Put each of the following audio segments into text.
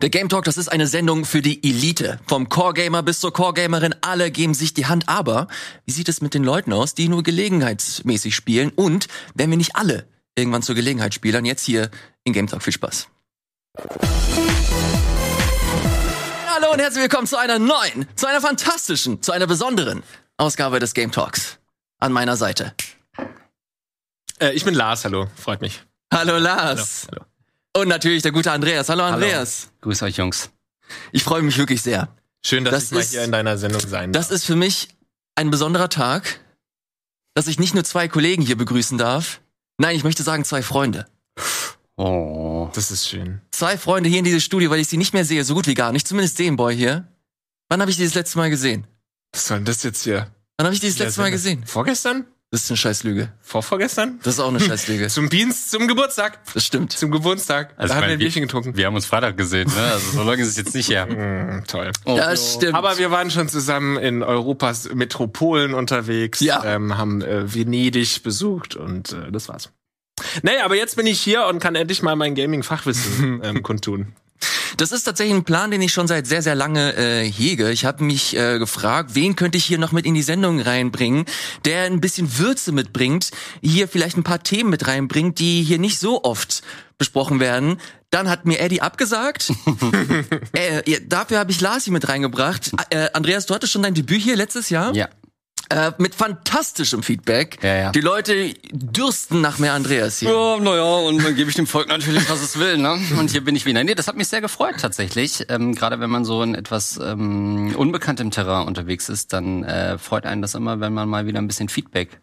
Der Game Talk, das ist eine Sendung für die Elite. Vom Core Gamer bis zur Core Gamerin, alle geben sich die Hand. Aber wie sieht es mit den Leuten aus, die nur gelegenheitsmäßig spielen? Und wenn wir nicht alle irgendwann zur Gelegenheit spielen, jetzt hier in Game Talk. Viel Spaß. Hallo und herzlich willkommen zu einer neuen, zu einer fantastischen, zu einer besonderen Ausgabe des Game Talks. An meiner Seite. Äh, ich bin Lars, hallo, freut mich. Hallo Lars. Hallo, hallo. Und natürlich der gute Andreas. Hallo Andreas. Grüß euch, Jungs. Ich freue mich wirklich sehr. Schön, dass Das ich mal ist- hier in deiner Sendung sein Das ist für mich ein besonderer Tag, dass ich nicht nur zwei Kollegen hier begrüßen darf. Nein, ich möchte sagen zwei Freunde. Oh. Das ist schön. Zwei Freunde hier in dieses Studio, weil ich sie nicht mehr sehe, so gut wie gar nicht. Zumindest den Boy hier. Wann habe ich die das letzte Mal gesehen? Was soll denn das jetzt hier? Wann habe ich die das letzte Mal gesehen? Vorgestern? Das ist eine Scheißlüge. Vorvorgestern? Das ist auch eine Scheißlüge. Zum Dienst, zum Geburtstag. Das stimmt. Zum Geburtstag. Also da haben wir ein Bierchen getrunken. Wir haben uns Freitag gesehen, ne? Also so lange ist es jetzt nicht her. Mm, toll. Oh. Das stimmt. Aber wir waren schon zusammen in Europas Metropolen unterwegs, Ja. ähm, haben äh, Venedig besucht und äh, das war's. Naja, aber jetzt bin ich hier und kann endlich mal mein Gaming-Fachwissen ähm, kundtun. Das ist tatsächlich ein Plan, den ich schon seit sehr, sehr lange äh, hege. Ich habe mich äh, gefragt, wen könnte ich hier noch mit in die Sendung reinbringen, der ein bisschen Würze mitbringt, hier vielleicht ein paar Themen mit reinbringt, die hier nicht so oft besprochen werden. Dann hat mir Eddie abgesagt. äh, dafür habe ich Lars hier mit reingebracht. Äh, Andreas, du hattest schon dein Debüt hier letztes Jahr. Ja. Äh, mit fantastischem Feedback. Ja, ja. Die Leute dürsten nach mehr Andreas hier. Ja, naja, und dann gebe ich dem Volk natürlich, was es will, ne? Und hier bin ich wieder. Nee, das hat mich sehr gefreut tatsächlich. Ähm, Gerade wenn man so in etwas ähm, unbekanntem Terrain unterwegs ist, dann äh, freut einen das immer, wenn man mal wieder ein bisschen Feedback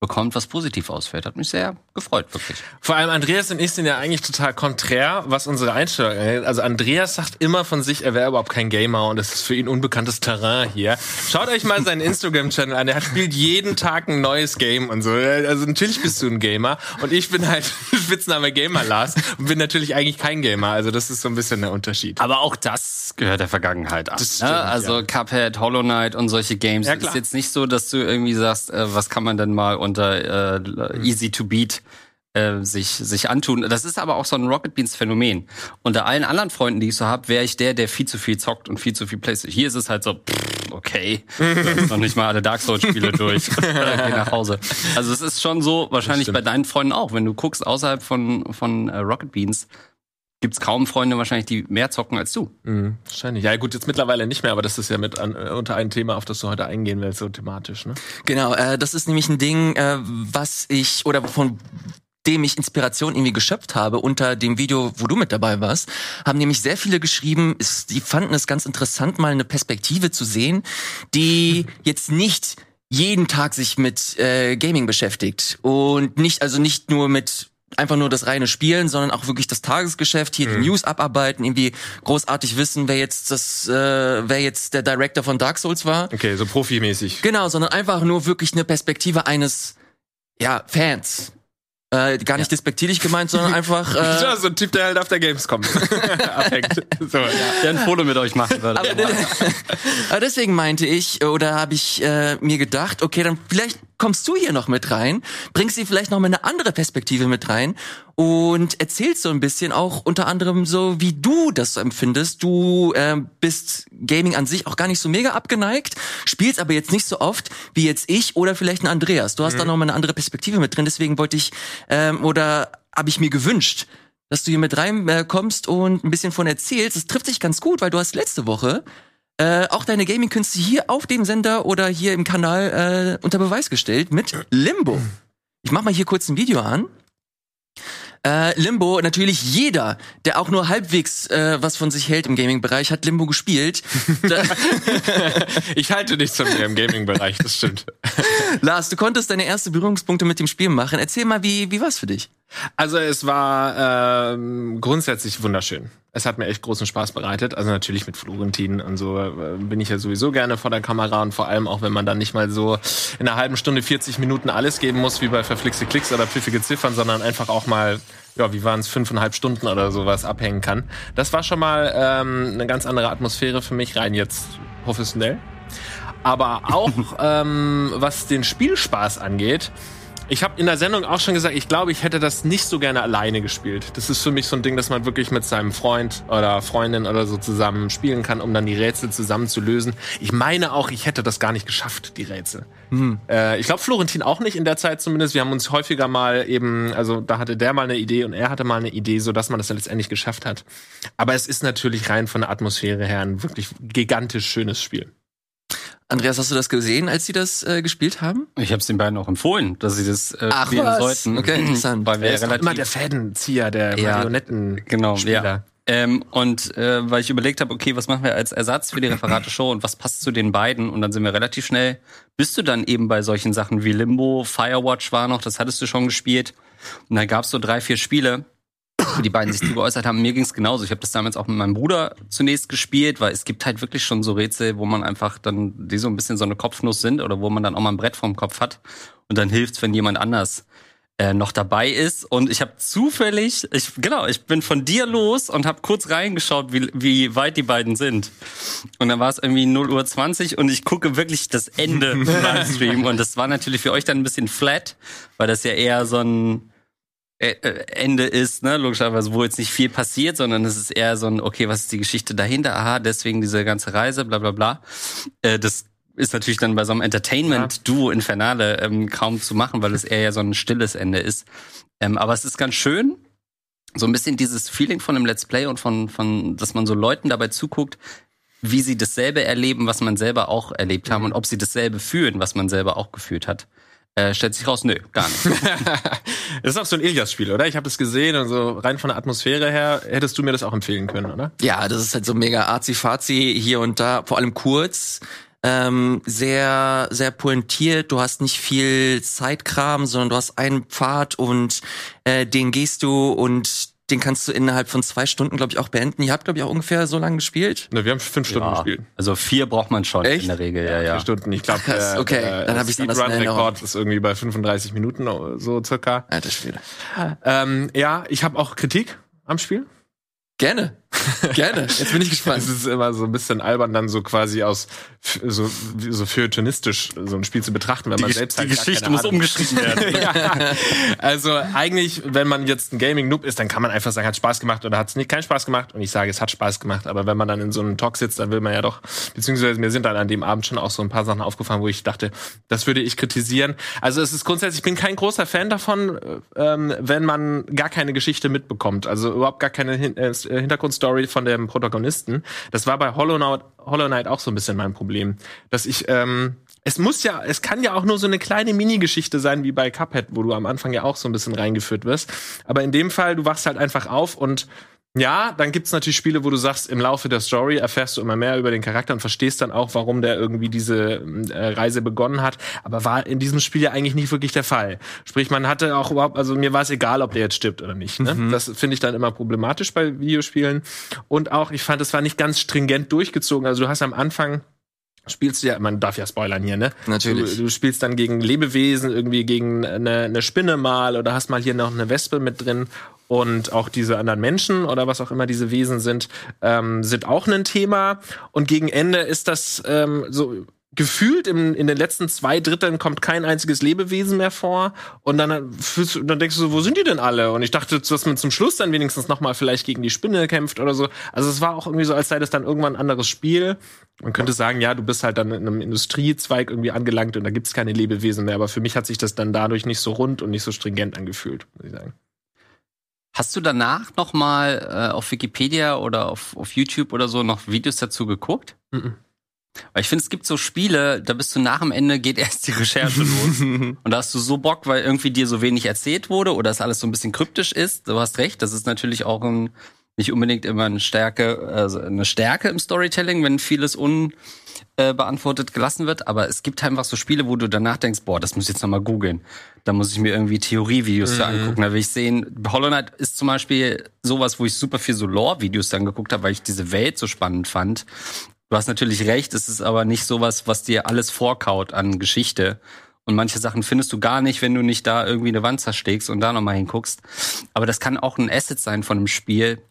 bekommt, was positiv ausfällt. Hat mich sehr gefreut, wirklich. Vor allem Andreas und ich sind ja eigentlich total konträr, was unsere Einstellung angeht. Also Andreas sagt immer von sich, er wäre überhaupt kein Gamer und es ist für ihn unbekanntes Terrain hier. Schaut euch mal seinen Instagram-Channel an. Er spielt jeden Tag ein neues Game und so. Also natürlich bist du ein Gamer und ich bin halt Spitzname Gamer Lars und bin natürlich eigentlich kein Gamer. Also das ist so ein bisschen der Unterschied. Aber auch das gehört der Vergangenheit an. Das stimmt, ne? Also ja. Cuphead, Hollow Knight und solche Games. Ja, ist jetzt nicht so, dass du irgendwie sagst, äh, was kann man denn mal unter äh, Easy to Beat äh, sich, sich antun. Das ist aber auch so ein Rocket Beans Phänomen. Unter allen anderen Freunden, die ich so habe, wäre ich der, der viel zu viel zockt und viel zu viel Playstation. Hier ist es halt so, pff, okay, noch nicht mal alle Dark Souls Spiele durch. Geh nach Hause. Also es ist schon so, wahrscheinlich bei deinen Freunden auch. Wenn du guckst außerhalb von, von äh, Rocket Beans, gibt's kaum Freunde wahrscheinlich, die mehr zocken als du. Mhm, wahrscheinlich. Ja gut, jetzt mittlerweile nicht mehr, aber das ist ja mit an, äh, unter ein Thema, auf das du heute eingehen willst, so thematisch. Ne? Genau, äh, das ist nämlich ein Ding, äh, was ich oder von dem ich Inspiration irgendwie geschöpft habe unter dem Video, wo du mit dabei warst, haben nämlich sehr viele geschrieben, es, die fanden es ganz interessant, mal eine Perspektive zu sehen, die jetzt nicht jeden Tag sich mit äh, Gaming beschäftigt und nicht also nicht nur mit einfach nur das reine Spielen, sondern auch wirklich das Tagesgeschäft, hier die News abarbeiten, irgendwie großartig wissen, wer jetzt das, äh, wer jetzt der Director von Dark Souls war. Okay, so profimäßig. Genau, sondern einfach nur wirklich eine Perspektive eines ja, Fans. Äh, gar nicht despektierlich gemeint, sondern einfach. Äh, Ja, so ein Typ, der halt auf der Gamescom abhängt. So, ja. der ein Foto mit euch machen würde. aber, aber deswegen meinte ich, oder habe ich äh, mir gedacht, okay, dann vielleicht kommst du hier noch mit rein, bringst sie vielleicht noch mal eine andere Perspektive mit rein und erzählst so ein bisschen auch unter anderem so, wie du das so empfindest. Du äh, bist Gaming an sich auch gar nicht so mega abgeneigt, spielst aber jetzt nicht so oft wie jetzt ich oder vielleicht ein Andreas. Du hast da noch mal eine andere Perspektive mit drin, deswegen wollte ich ähm, oder habe ich mir gewünscht, dass du hier mit rein äh, kommst und ein bisschen von erzählst. Es trifft sich ganz gut, weil du hast letzte Woche äh, auch deine Gaming-Künste hier auf dem Sender oder hier im Kanal äh, unter Beweis gestellt mit Limbo. Ich mach mal hier kurz ein Video an. Äh, Limbo, natürlich jeder, der auch nur halbwegs äh, was von sich hält im Gaming-Bereich, hat Limbo gespielt. Ich halte nichts von mir im Gaming-Bereich, das stimmt. Lars, du konntest deine erste Berührungspunkte mit dem Spiel machen. Erzähl mal, wie, wie war's für dich? Also es war ähm, grundsätzlich wunderschön. Es hat mir echt großen Spaß bereitet. Also natürlich mit Florentin und so äh, bin ich ja sowieso gerne vor der Kamera und vor allem auch, wenn man dann nicht mal so in einer halben Stunde 40 Minuten alles geben muss, wie bei verflixte Klicks oder pfiffige Ziffern, sondern einfach auch mal, ja, wie waren es, fünfeinhalb Stunden oder sowas abhängen kann. Das war schon mal ähm, eine ganz andere Atmosphäre für mich, rein jetzt professionell. Aber auch ähm, was den Spielspaß angeht, Ich habe in der Sendung auch schon gesagt, ich glaube, ich hätte das nicht so gerne alleine gespielt. Das ist für mich so ein Ding, dass man wirklich mit seinem Freund oder Freundin oder so zusammen spielen kann, um dann die Rätsel zusammen zu lösen. Ich meine auch, ich hätte das gar nicht geschafft, die Rätsel. Hm. Äh, ich glaube, Florentin auch nicht in der Zeit zumindest. Wir haben uns häufiger mal eben, also da hatte der mal eine Idee und er hatte mal eine Idee, so dass man das dann letztendlich geschafft hat. Aber es ist natürlich rein von der Atmosphäre her ein wirklich gigantisch schönes Spiel. Andreas, hast du das gesehen, als sie das äh, gespielt haben? Ich habe es den beiden auch empfohlen, dass sie das äh, Ach, spielen was? sollten. Okay, interessant. Weil wir Er ist relativ immer der Fädenzieher, der Ja, Marionetten Genau, Spieler. ja. Ähm, und äh, weil ich überlegt habe, okay, was machen wir als Ersatz für die Referate-Show und was passt zu den beiden? Und dann sind wir relativ schnell, bist du dann eben bei solchen Sachen wie Limbo, Firewatch war noch, das hattest du schon gespielt. Und dann gab's so drei, vier Spiele, wo die beiden sich zu geäußert haben. Mir ging's genauso. Ich habe das damals auch mit meinem Bruder zunächst gespielt, weil es gibt halt wirklich schon so Rätsel, wo man einfach dann, die so ein bisschen so eine Kopfnuss sind oder wo man dann auch mal ein Brett vorm Kopf hat. Und dann hilft's, wenn jemand anders äh, noch dabei ist und ich habe zufällig, ich genau, ich bin von dir los und habe kurz reingeschaut, wie, wie weit die beiden sind. Und dann war es irgendwie 0 Uhr 20 und ich gucke wirklich das Ende im Livestream und das war natürlich für euch dann ein bisschen flat, weil das ja eher so ein Ende ist, ne, logischerweise, wo jetzt nicht viel passiert, sondern es ist eher so ein, okay, was ist die Geschichte dahinter? Aha, deswegen diese ganze Reise, bla bla bla. Äh, das ist natürlich dann bei so einem Entertainment-Duo Infernale ähm, kaum zu machen, weil es eher ja so ein stilles Ende ist. Ähm, aber es ist ganz schön, so ein bisschen dieses Feeling von einem Let's Play und von, von, dass man so Leuten dabei zuguckt, wie sie dasselbe erleben, was man selber auch erlebt haben und ob sie dasselbe fühlen, was man selber auch gefühlt hat. Äh, stellt sich raus, nö, gar nicht. Das ist auch so ein Ilias-Spiel, oder? Ich habe das gesehen und so rein von der Atmosphäre her hättest du mir das auch empfehlen können, oder? Ja, das ist halt so mega arzi-fazi hier und da, vor allem kurz. Ähm, sehr, sehr pointiert. Du hast nicht viel Zeitkram, sondern du hast einen Pfad und äh, den gehst du und den kannst du innerhalb von zwei Stunden, glaube ich, auch beenden. Ihr habt, glaube ich, auch ungefähr so lange gespielt. Ne, wir haben fünf Stunden Ja, gespielt. also vier braucht man schon Echt? in der Regel, ja, ja. Vier Stunden. Ich glaube, der, okay, der dann hab ich's anders Erinnerung. Speedrun-Rekord ist irgendwie bei 35 Minuten so circa. Alter Schwede. Ähm, ja, ich habe auch Kritik am Spiel. Gerne. Gerne. Jetzt bin ich gespannt. Es ist immer so ein bisschen albern, dann so quasi aus so, so feuilletonistisch so ein Spiel zu betrachten, wenn man selbst halt die Geschichte muss Ahnung- umgeschrieben werden. ja. Also eigentlich, wenn man jetzt ein Gaming-Noob ist, dann kann man einfach sagen, hat Spaß gemacht oder hat es nicht keinen Spaß gemacht. Und ich sage, es hat Spaß gemacht. Aber wenn man dann in so einem Talk sitzt, dann will man ja doch, beziehungsweise mir sind dann an dem Abend schon auch so ein paar Sachen aufgefallen, wo ich dachte, das würde ich kritisieren. Also es ist grundsätzlich, ich bin kein großer Fan davon, ähm, wenn man gar keine Geschichte mitbekommt. Also überhaupt gar keine Hin Hintergrundstory von dem Protagonisten. Das war bei Hollow Knight, Hollow Knight auch so ein bisschen mein Problem. Dass ich, ähm, es muss ja, es kann ja auch nur so eine kleine Mini-Geschichte sein, wie bei Cuphead, wo du am Anfang ja auch so ein bisschen reingeführt wirst. Aber in dem Fall, du wachst halt einfach auf und ja, dann gibt's natürlich Spiele, wo du sagst, im Laufe der Story erfährst du immer mehr über den Charakter und verstehst dann auch, warum der irgendwie diese äh, Reise begonnen hat. Aber war in diesem Spiel ja eigentlich nicht wirklich der Fall. Sprich, man hatte auch überhaupt, also mir war es egal, ob der jetzt stirbt oder nicht. Ne? Das finde ich dann immer problematisch bei Videospielen. Und auch, ich fand, es war nicht ganz stringent durchgezogen. Also du hast am Anfang spielst du ja, man darf ja spoilern hier, ne? Natürlich. Du, du spielst dann gegen Lebewesen, irgendwie gegen eine, eine Spinne mal oder hast mal hier noch eine Wespe mit drin und auch diese anderen Menschen oder was auch immer diese Wesen sind, ähm, sind auch ein Thema. Und gegen Ende ist das ähm, so gefühlt im, in den letzten zwei Dritteln kommt kein einziges Lebewesen mehr vor und dann fühlst du, dann denkst du so, wo sind die denn alle? Und ich dachte, dass man zum Schluss dann wenigstens noch mal vielleicht gegen die Spinne kämpft oder so. Also es war auch irgendwie so, als sei das dann irgendwann ein anderes Spiel. Man könnte sagen, ja, du bist halt dann in einem Industriezweig irgendwie angelangt und da gibt's keine Lebewesen mehr. Aber für mich hat sich das dann dadurch nicht so rund und nicht so stringent angefühlt, muss ich sagen. Hast du danach noch mal äh, auf Wikipedia oder auf, auf YouTube oder so noch Videos dazu geguckt? Mhm. Weil ich finde, es gibt so Spiele, da bist du nach dem Ende, geht erst die Recherche los. Und da hast du so Bock, weil irgendwie dir so wenig erzählt wurde oder es alles so ein bisschen kryptisch ist. Du hast recht, das ist natürlich auch ein, nicht unbedingt immer eine Stärke, also eine Stärke im Storytelling, wenn vieles unbeantwortet gelassen wird. Aber es gibt einfach so Spiele, wo du danach denkst, boah, das muss ich jetzt nochmal googeln. Da muss ich mir irgendwie Theorievideos für angucken. Da will ich sehen, Hollow Knight ist zum Beispiel sowas, wo ich super viel so Lore-Videos dann geguckt habe, weil ich diese Welt so spannend fand. Du hast natürlich recht, es ist aber nicht sowas, was dir alles vorkaut an Geschichte. Und manche Sachen findest du gar nicht, wenn du nicht da irgendwie eine Wand zerschlägst und da nochmal hinguckst. Aber das kann auch ein Asset sein von einem Spiel,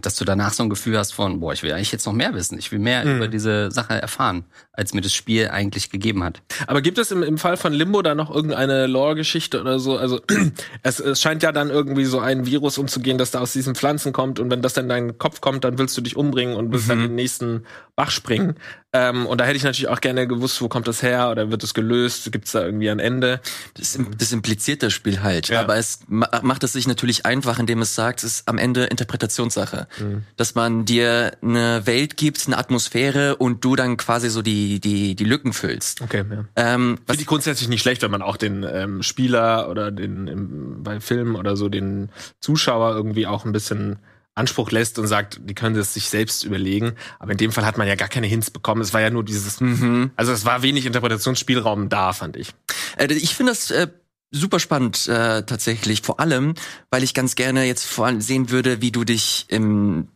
dass du danach so ein Gefühl hast von, boah, ich will eigentlich jetzt noch mehr wissen. Ich will mehr Mhm. über diese Sache erfahren, als mir das Spiel eigentlich gegeben hat. Aber gibt es im, im Fall von Limbo da noch irgendeine Lore-Geschichte oder so? Also es, es scheint ja dann irgendwie so ein Virus umzugehen, das da aus diesen Pflanzen kommt und wenn das dann in deinen Kopf kommt, dann willst du dich umbringen und willst dann in den nächsten Bach springen. Ähm, und da hätte ich natürlich auch gerne gewusst, wo kommt das her oder wird es gelöst? Gibt es da irgendwie ein Ende? Das, das impliziert das Spiel halt. Ja. Aber es ma macht es sich natürlich einfach, indem es sagt, es ist am Ende Interpretationssache. Mhm. Dass man dir eine Welt gibt, eine Atmosphäre und du dann quasi so die, die, die Lücken füllst. Okay, ja. Ähm, was Finde ich grundsätzlich nicht schlecht, wenn man auch den ähm, Spieler oder den im, bei Filmen oder so den Zuschauer irgendwie auch ein bisschen Anspruch lässt und sagt, die können es sich selbst überlegen. Aber in dem Fall hat man ja gar keine Hints bekommen. Es war ja nur dieses, also es war wenig Interpretationsspielraum da, fand ich. Äh, ich finde das äh, super spannend äh, tatsächlich, vor allem, weil ich ganz gerne jetzt vor allem sehen würde, wie du dich im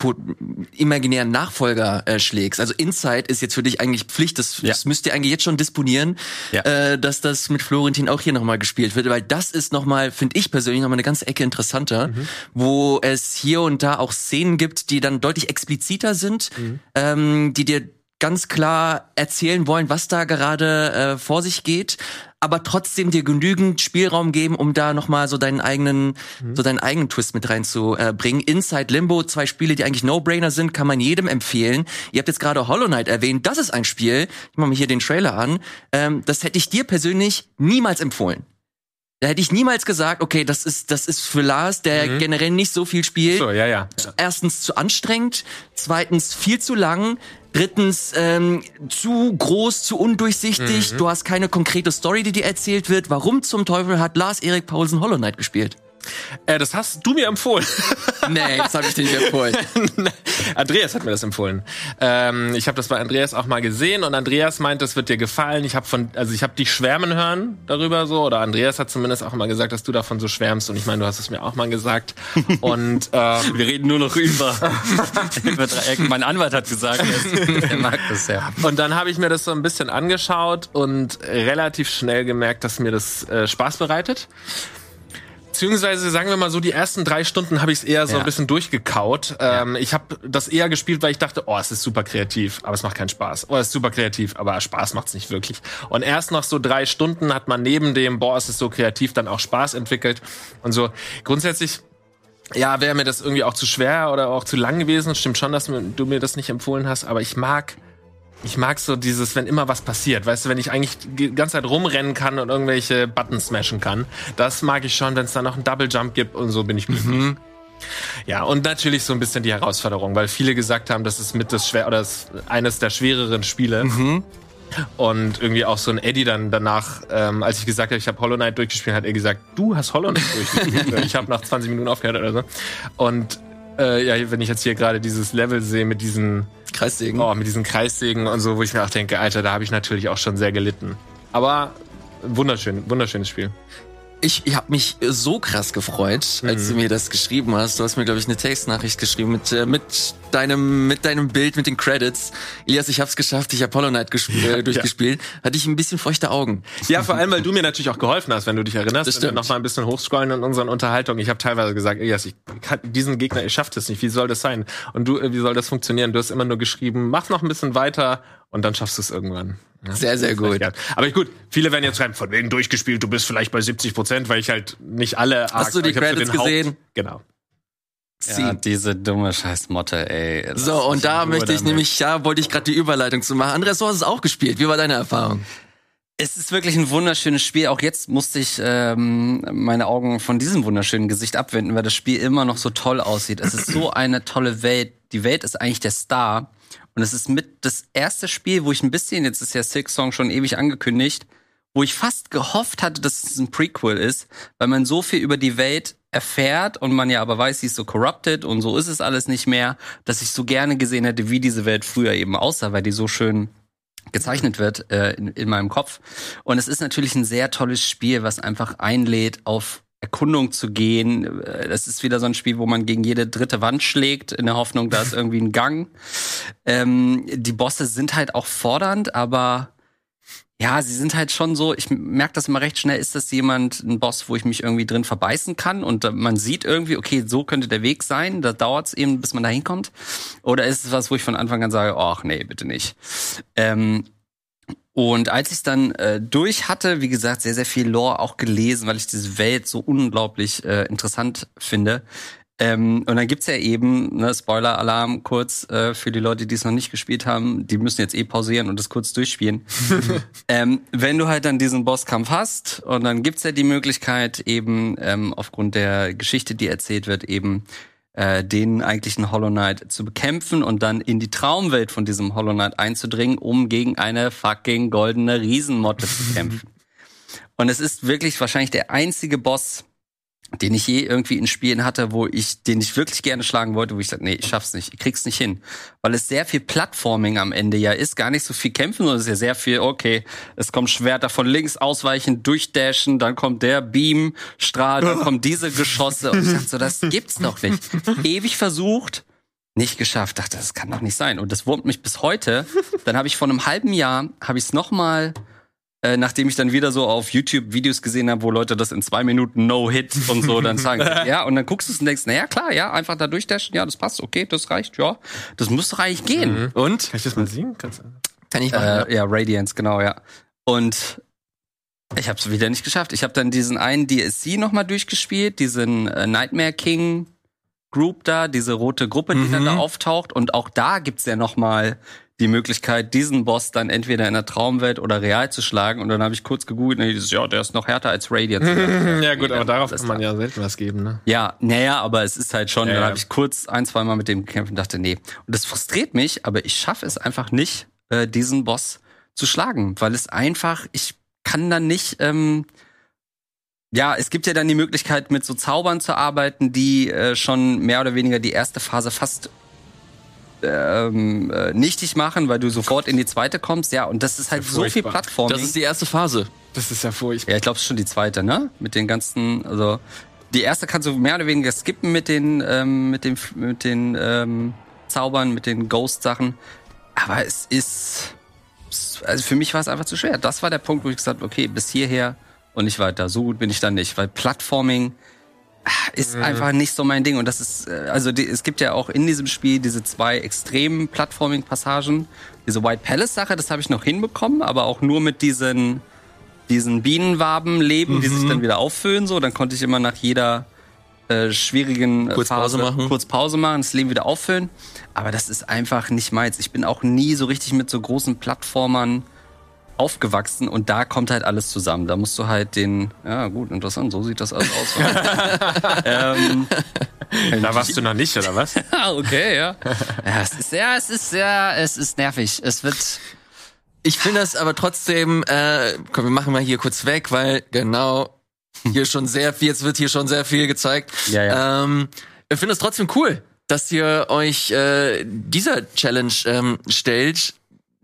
imaginären Nachfolger äh, schlägst. Also Inside ist jetzt für dich eigentlich Pflicht, das, Ja. das müsst ihr eigentlich jetzt schon disponieren, Ja. äh, dass das mit Florentin auch hier nochmal gespielt wird, weil das ist nochmal, finde ich persönlich, nochmal eine ganze Ecke interessanter, wo es hier und da auch Szenen gibt, die dann deutlich expliziter sind, ähm, die dir ganz klar erzählen wollen, was da gerade äh, vor sich geht, aber trotzdem dir genügend Spielraum geben, um da noch mal so deinen eigenen, so deinen eigenen Twist mit reinzubringen. Inside Limbo, zwei Spiele, die eigentlich No-Brainer sind, kann man jedem empfehlen. Ihr habt jetzt gerade Hollow Knight erwähnt. Das ist ein Spiel. Ich mache mir hier den Trailer an. Ähm, das hätte ich dir persönlich niemals empfohlen. Da hätte ich niemals gesagt, okay, das ist, das ist für Lars, der generell nicht so viel spielt So, ja, ja. erstens zu anstrengend, zweitens viel zu lang, drittens ähm, zu groß, zu undurchsichtig. Mhm. Du hast keine konkrete Story, die dir erzählt wird. Warum zum Teufel hat Lars Erik Paulsen Hollow Knight gespielt? Äh, das hast du mir empfohlen. Nee, das habe ich dir nicht empfohlen. Andreas hat mir das empfohlen. Ähm, ich habe das bei Andreas auch mal gesehen und Andreas meint, das wird dir gefallen. Ich habe von, also ich habe dich schwärmen hören darüber so oder Andreas hat zumindest auch immer gesagt, dass du davon so schwärmst und ich meine, du hast es mir auch mal gesagt. Und ähm, Wir reden nur noch über. über Dreiecken. mein Anwalt hat gesagt, er, er mag das ja. Und dann habe ich mir das so ein bisschen angeschaut und relativ schnell gemerkt, dass mir das äh, Spaß bereitet. Beziehungsweise sagen wir mal so, die ersten drei Stunden habe ich es eher so Ja. ein bisschen durchgekaut. Ähm, ich habe das eher gespielt, weil ich dachte, oh, es ist super kreativ, aber es macht keinen Spaß. Oh, es ist super kreativ, aber Spaß macht's nicht wirklich. Und erst nach so drei Stunden hat man neben dem, boah, es ist so kreativ, dann auch Spaß entwickelt. Und so grundsätzlich ja, wäre mir das irgendwie auch zu schwer oder auch zu lang gewesen. Stimmt schon, dass du mir das nicht empfohlen hast, aber ich mag, ich mag so dieses, wenn immer was passiert. Weißt du, wenn ich eigentlich die ganze Zeit rumrennen kann und irgendwelche Buttons smashen kann, das mag ich schon, wenn es da noch einen Double Jump gibt und so bin ich glücklich. Ja, und natürlich so ein bisschen die Herausforderung, weil viele gesagt haben, das ist mit das schwer oder das ist eines der schwereren Spiele. Und irgendwie auch so ein Eddie dann danach, ähm, als ich gesagt habe, ich habe Hollow Knight durchgespielt, hat er gesagt, du hast Hollow Knight durchgespielt. ich habe nach 20 Minuten aufgehört oder so. Und äh, ja, wenn ich jetzt hier gerade dieses Level sehe mit diesen, Kreissägen. oh, mit diesen Kreissägen und so, wo ich mir auch denke, Alter, da habe ich natürlich auch schon sehr gelitten. Aber wunderschön, wunderschönes Spiel. Ich, ich habe mich so krass gefreut, als du mir das geschrieben hast. Du hast mir, glaube ich, eine Textnachricht geschrieben mit, äh, mit, deinem, mit deinem Bild, mit den Credits. Elias, ich hab's geschafft, ich habe Hollow Knight gesp- äh, durchgespielt. Hatte ich ein bisschen feuchte Augen. Ja, vor allem, weil du mir natürlich auch geholfen hast, wenn du dich erinnerst. Das stimmt. noch mal ein bisschen hochscrollen in unseren Unterhaltungen. Ich habe teilweise gesagt, Elias, ich kann diesen Gegner, ihr schafft es nicht. Wie soll das sein? Und du, äh, wie soll das funktionieren? Du hast immer nur geschrieben, mach noch ein bisschen weiter und dann schaffst du es irgendwann. Ja? Sehr, sehr gut. Ja. Aber gut, viele werden jetzt schreiben, von wegen durchgespielt, du bist vielleicht bei 70 Prozent, weil ich halt nicht alle Hast du die hab so Credits den Haupt- gesehen? Genau. Ja, diese dumme Scheißmotte, ey. Das So, und da möchte ich damit. nämlich, ja, wollte ich gerade die Überleitung zu machen. Andreas, du hast es auch gespielt. Wie war deine Erfahrung? Es ist wirklich ein wunderschönes Spiel. Auch jetzt musste ich ähm, meine Augen von diesem wunderschönen Gesicht abwenden, weil das Spiel immer noch so toll aussieht. Es ist so eine tolle Welt. Die Welt ist eigentlich der Star. Und es ist mit das erste Spiel, wo ich ein bisschen, jetzt ist ja Six Song schon ewig angekündigt, wo ich fast gehofft hatte, dass es ein Prequel ist, weil man so viel über die Welt erfährt und man ja aber weiß, sie ist so corrupted und so ist es alles nicht mehr, dass ich so gerne gesehen hätte, wie diese Welt früher eben aussah, weil die so schön gezeichnet wird äh, in, in meinem Kopf. Und es ist natürlich ein sehr tolles Spiel, was einfach einlädt, auf Erkundung zu gehen. Äh, Das ist wieder so ein Spiel, wo man gegen jede dritte Wand schlägt, in der Hoffnung, da ist irgendwie ein Gang. Ähm, die Bosse sind halt auch fordernd, aber ja, sie sind halt schon so, ich merke das immer recht schnell, ist das jemand, ein Boss, wo ich mich irgendwie drin verbeißen kann und äh, man sieht irgendwie, okay, so könnte der Weg sein, da dauert es eben, bis man da hinkommt. Oder ist es was, wo ich von Anfang an sage, ach nee, bitte nicht. Ähm, und als ich dann äh, durch hatte, wie gesagt, sehr, sehr viel Lore auch gelesen, weil ich diese Welt so unglaublich äh, interessant finde, ähm, und dann gibt's ja eben, ne, Spoiler-Alarm kurz äh, für die Leute, die es noch nicht gespielt haben, die müssen jetzt eh pausieren und das kurz durchspielen. ähm, wenn du halt dann diesen Bosskampf hast und dann gibt's ja die Möglichkeit eben ähm, aufgrund der Geschichte, die erzählt wird, eben äh, den eigentlichen Hollow Knight zu bekämpfen und dann in die Traumwelt von diesem Hollow Knight einzudringen, um gegen eine fucking goldene Riesenmotte zu kämpfen. Und es ist wirklich wahrscheinlich der einzige Boss, den ich je irgendwie in Spielen hatte, wo ich, den ich wirklich gerne schlagen wollte, wo ich sage, nee, ich schaff's nicht, ich krieg's nicht hin. Weil es sehr viel Plattforming am Ende ja ist, gar nicht so viel kämpfen, sondern es ist ja sehr viel, okay, es kommt Schwerter von links ausweichen, durchdashen, dann kommt der Beamstrahl, dann kommen diese Geschosse und ich dachte so, das gibt's doch nicht. Ewig versucht, nicht geschafft, dachte, das kann doch nicht sein. Und das wurmt mich bis heute. Dann habe ich vor einem halben Jahr, habe ich es nochmal äh, nachdem ich dann wieder so auf YouTube Videos gesehen habe, wo Leute das in zwei Minuten No-Hit und so dann sagen. ja, und dann guckst du es und denkst, naja, klar, ja, einfach da durchdashen, ja, das passt, okay, das reicht, ja. Das müsste eigentlich gehen. Mhm. Und? Kann ich das mal singen? Kannst du? Kann ich machen. Äh, ja, Radiance, genau, ja. Und ich habe es wieder nicht geschafft. Ich habe dann diesen einen DSC nochmal durchgespielt, diesen äh, Nightmare King Group da, diese rote Gruppe, die Mhm. dann da auftaucht. Und auch da gibt's ja nochmal die Möglichkeit, diesen Boss dann entweder in der Traumwelt oder real zu schlagen. Und dann habe ich kurz gegoogelt und dieses, ja, der ist noch härter als Radiance. ja gut, Nee, aber darauf kann man ja selten was geben, ne? Ja, naja, aber es ist halt schon, Ja, dann ja. habe ich kurz ein, zwei Mal mit dem gekämpft und dachte, nee. Und das frustriert mich, aber ich schaffe es einfach nicht, äh, diesen Boss zu schlagen, weil es einfach, ich kann dann nicht, ähm, ja, es gibt ja dann die Möglichkeit, mit so Zaubern zu arbeiten, die äh, schon mehr oder weniger die erste Phase fast ähm, äh, nichtig machen, weil du sofort in die zweite kommst. Ja, und das ist halt Ja so viel. Plattform. Das ist die erste Phase. Das ist ja furchtbar. Ja, ich glaube, es ist schon die zweite, ne? Mit den ganzen, also die erste kannst du mehr oder weniger skippen mit den, ähm, mit den, mit den ähm, Zaubern, mit den Ghost-Sachen. Aber es ist, also für mich war es einfach zu schwer. Das war der Punkt, wo ich gesagt habe, okay, bis hierher und nicht weiter. So gut bin ich dann nicht, weil Plattforming ist einfach nicht so mein Ding. Und das ist, äh, also die, es gibt ja auch in diesem Spiel diese zwei extremen Plattforming-Passagen. Diese White Palace-Sache, das habe ich noch hinbekommen, aber auch nur mit diesen diesen Bienenwaben leben, die sich dann wieder auffüllen. So, dann konnte ich immer nach jeder äh, schwierigen äh, Kurz Pause Phase machen. kurz Pause machen, das Leben wieder auffüllen. Aber das ist einfach nicht meins. Ich bin auch nie so richtig mit so großen Plattformern aufgewachsen und da kommt halt alles zusammen. Da musst du halt den, ja gut, interessant, so sieht das alles aus. ähm, Da warst du noch nicht, oder was? ah, okay, ja. Ja, es ist, ja, es ist, ja, es ist nervig. Es wird, Ich finde das aber trotzdem, äh, komm, wir machen mal hier kurz weg, weil genau hier schon sehr viel, jetzt wird hier schon sehr viel gezeigt. Ja, ja. Ähm, ich finde es trotzdem cool, dass ihr euch äh, dieser Challenge ähm, stellt.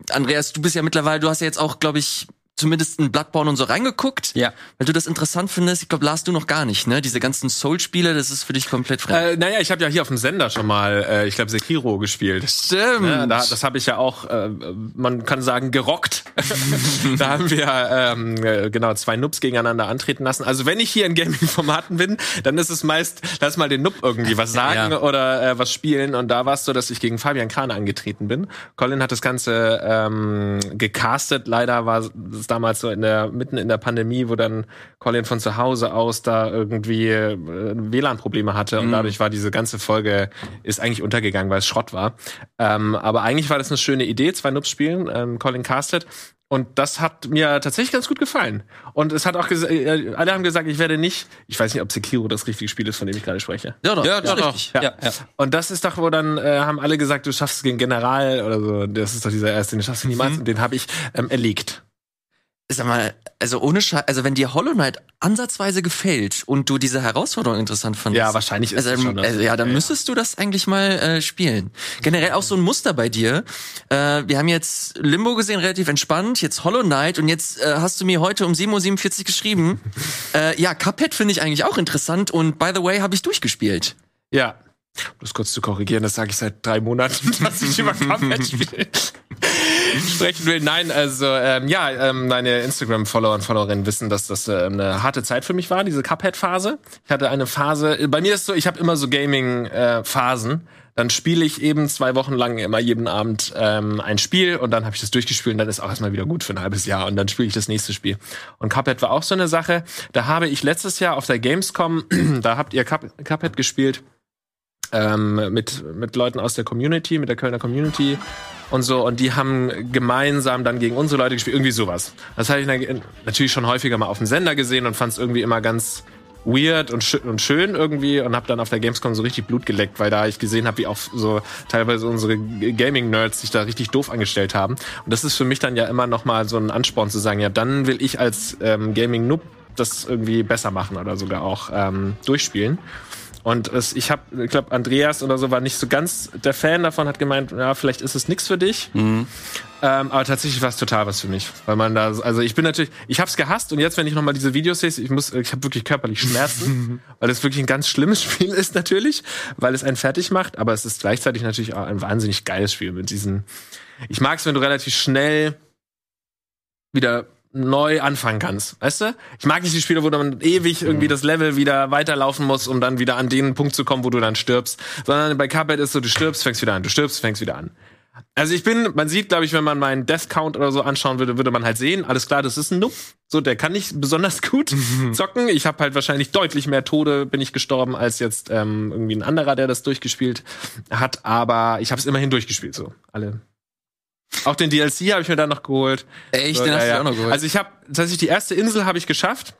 Andreas, du bist ja mittlerweile, du hast ja jetzt auch, glaube ich, zumindest in Bloodborne und so reingeguckt, ja. weil du das interessant findest. Ich glaube, Lars, du noch gar nicht, ne? Diese ganzen Soul-Spiele, das ist für dich komplett fremd. Äh, naja, ich habe ja hier auf dem Sender schon mal, äh, ich glaube, Sekiro gespielt. Stimmt. Ja, da, das habe ich ja auch, äh, man kann sagen, gerockt. da haben wir ähm, äh, genau zwei Nubs gegeneinander antreten lassen. Also wenn ich hier in Gaming-Formaten bin, dann ist es meist, lass mal den Nub irgendwie was sagen Ja. oder äh, was spielen. Und da war es so, dass ich gegen Fabian Kahn angetreten bin. Colin hat das Ganze ähm, gecastet. Leider war es damals so in der mitten in der Pandemie, wo dann Colin von zu Hause aus da irgendwie äh, WLAN-Probleme hatte und dadurch war diese ganze Folge ist eigentlich untergegangen, weil es Schrott war. Ähm, aber eigentlich war das eine schöne Idee, zwei Nubs spielen, ähm, Colin castet. Und das hat mir tatsächlich ganz gut gefallen. Und es hat auch gesa- äh, alle haben gesagt, ich werde nicht, ich weiß nicht, ob Sekiro das richtige Spiel ist, von dem ich gerade spreche. ja, doch, Ja, doch, doch. richtig. Ja, ja. Und das ist doch, wo dann äh, haben alle gesagt, du schaffst es gegen General oder so. Das ist doch dieser erste, den schaffst du niemals. Und den habe ich ähm, erlegt. Sag mal, also ohne Scheiß, also wenn dir Hollow Knight ansatzweise gefällt und du diese Herausforderung interessant fandest. Ja, wahrscheinlich ist also, schon das. Also, ja, dann Ja, ja. müsstest du das eigentlich mal äh, spielen. Generell auch so ein Muster bei dir. Äh, wir haben jetzt Limbo gesehen, relativ entspannt, jetzt Hollow Knight und jetzt äh, hast du mir heute um 7.47 Uhr geschrieben. äh, ja, Cuphead finde ich eigentlich auch interessant und by the way habe ich durchgespielt. Ja. Um Das kurz zu korrigieren, das sage ich seit drei Monaten, dass ich über Cuphead spiele. sprechen will. Nein, also ähm, ja, ähm, meine Instagram-Follower und Followerinnen wissen, dass das äh, eine harte Zeit für mich war, diese Cuphead-Phase. Ich hatte eine Phase, bei mir ist so, ich habe immer so Gaming-Phasen. dann spiele ich eben zwei Wochen lang immer jeden Abend ähm, ein Spiel und dann habe ich das durchgespielt und dann ist auch erstmal wieder gut für ein halbes Jahr und dann spiele ich das nächste Spiel. Und Cuphead war auch so eine Sache. Da habe ich letztes Jahr auf der Gamescom, da habt ihr Cup Cuphead gespielt ähm, mit, mit Leuten aus der Community, mit der Kölner Community und so. Und die haben gemeinsam dann gegen unsere Leute gespielt. Irgendwie sowas. Das hatte ich na- natürlich schon häufiger mal auf dem Sender gesehen und fand es irgendwie immer ganz weird und, schö und schön irgendwie und habe dann auf der Gamescom so richtig Blut geleckt, weil da ich gesehen habe, wie auch so teilweise unsere Gaming-Nerds sich da richtig doof angestellt haben. Und das ist für mich dann ja immer noch mal so ein Ansporn zu sagen, ja, dann will ich als ähm, Gaming-Noob das irgendwie besser machen oder sogar auch ähm, durchspielen. Und es, ich habe, ich glaube, Andreas oder so war nicht so ganz der Fan davon, hat gemeint, ja, vielleicht ist es nichts für dich. Ähm, aber tatsächlich war es total was für mich, weil man da, also ich bin natürlich, ich habe es gehasst und jetzt, wenn ich noch mal diese Videos sehe, ich muss, ich habe wirklich körperlich Schmerzen, weil es wirklich ein ganz schlimmes Spiel ist natürlich, weil es einen fertig macht, aber es ist gleichzeitig natürlich auch ein wahnsinnig geiles Spiel mit diesen. Ich mag es, wenn du relativ schnell wieder neu anfangen kannst, weißt du? Ich mag nicht die Spiele, wo man ewig irgendwie das Level wieder weiterlaufen muss, um dann wieder an den Punkt zu kommen, wo du dann stirbst, sondern bei Cuphead ist so, du stirbst, fängst wieder an, du stirbst, fängst wieder an. Also ich bin, man sieht, glaube ich, wenn man meinen Death Count oder so anschauen würde, würde man halt sehen, alles klar, das ist ein Noob. So, der kann nicht besonders gut zocken. Ich habe halt wahrscheinlich deutlich mehr Tode bin ich gestorben als jetzt ähm, irgendwie ein anderer, der das durchgespielt hat. Aber ich habe es immerhin durchgespielt, so alle. Auch den DLC habe ich mir dann noch geholt. Echt? So, Den hast ja, du ja. auch noch geholt? Also ich habe tatsächlich die erste Insel habe ich geschafft.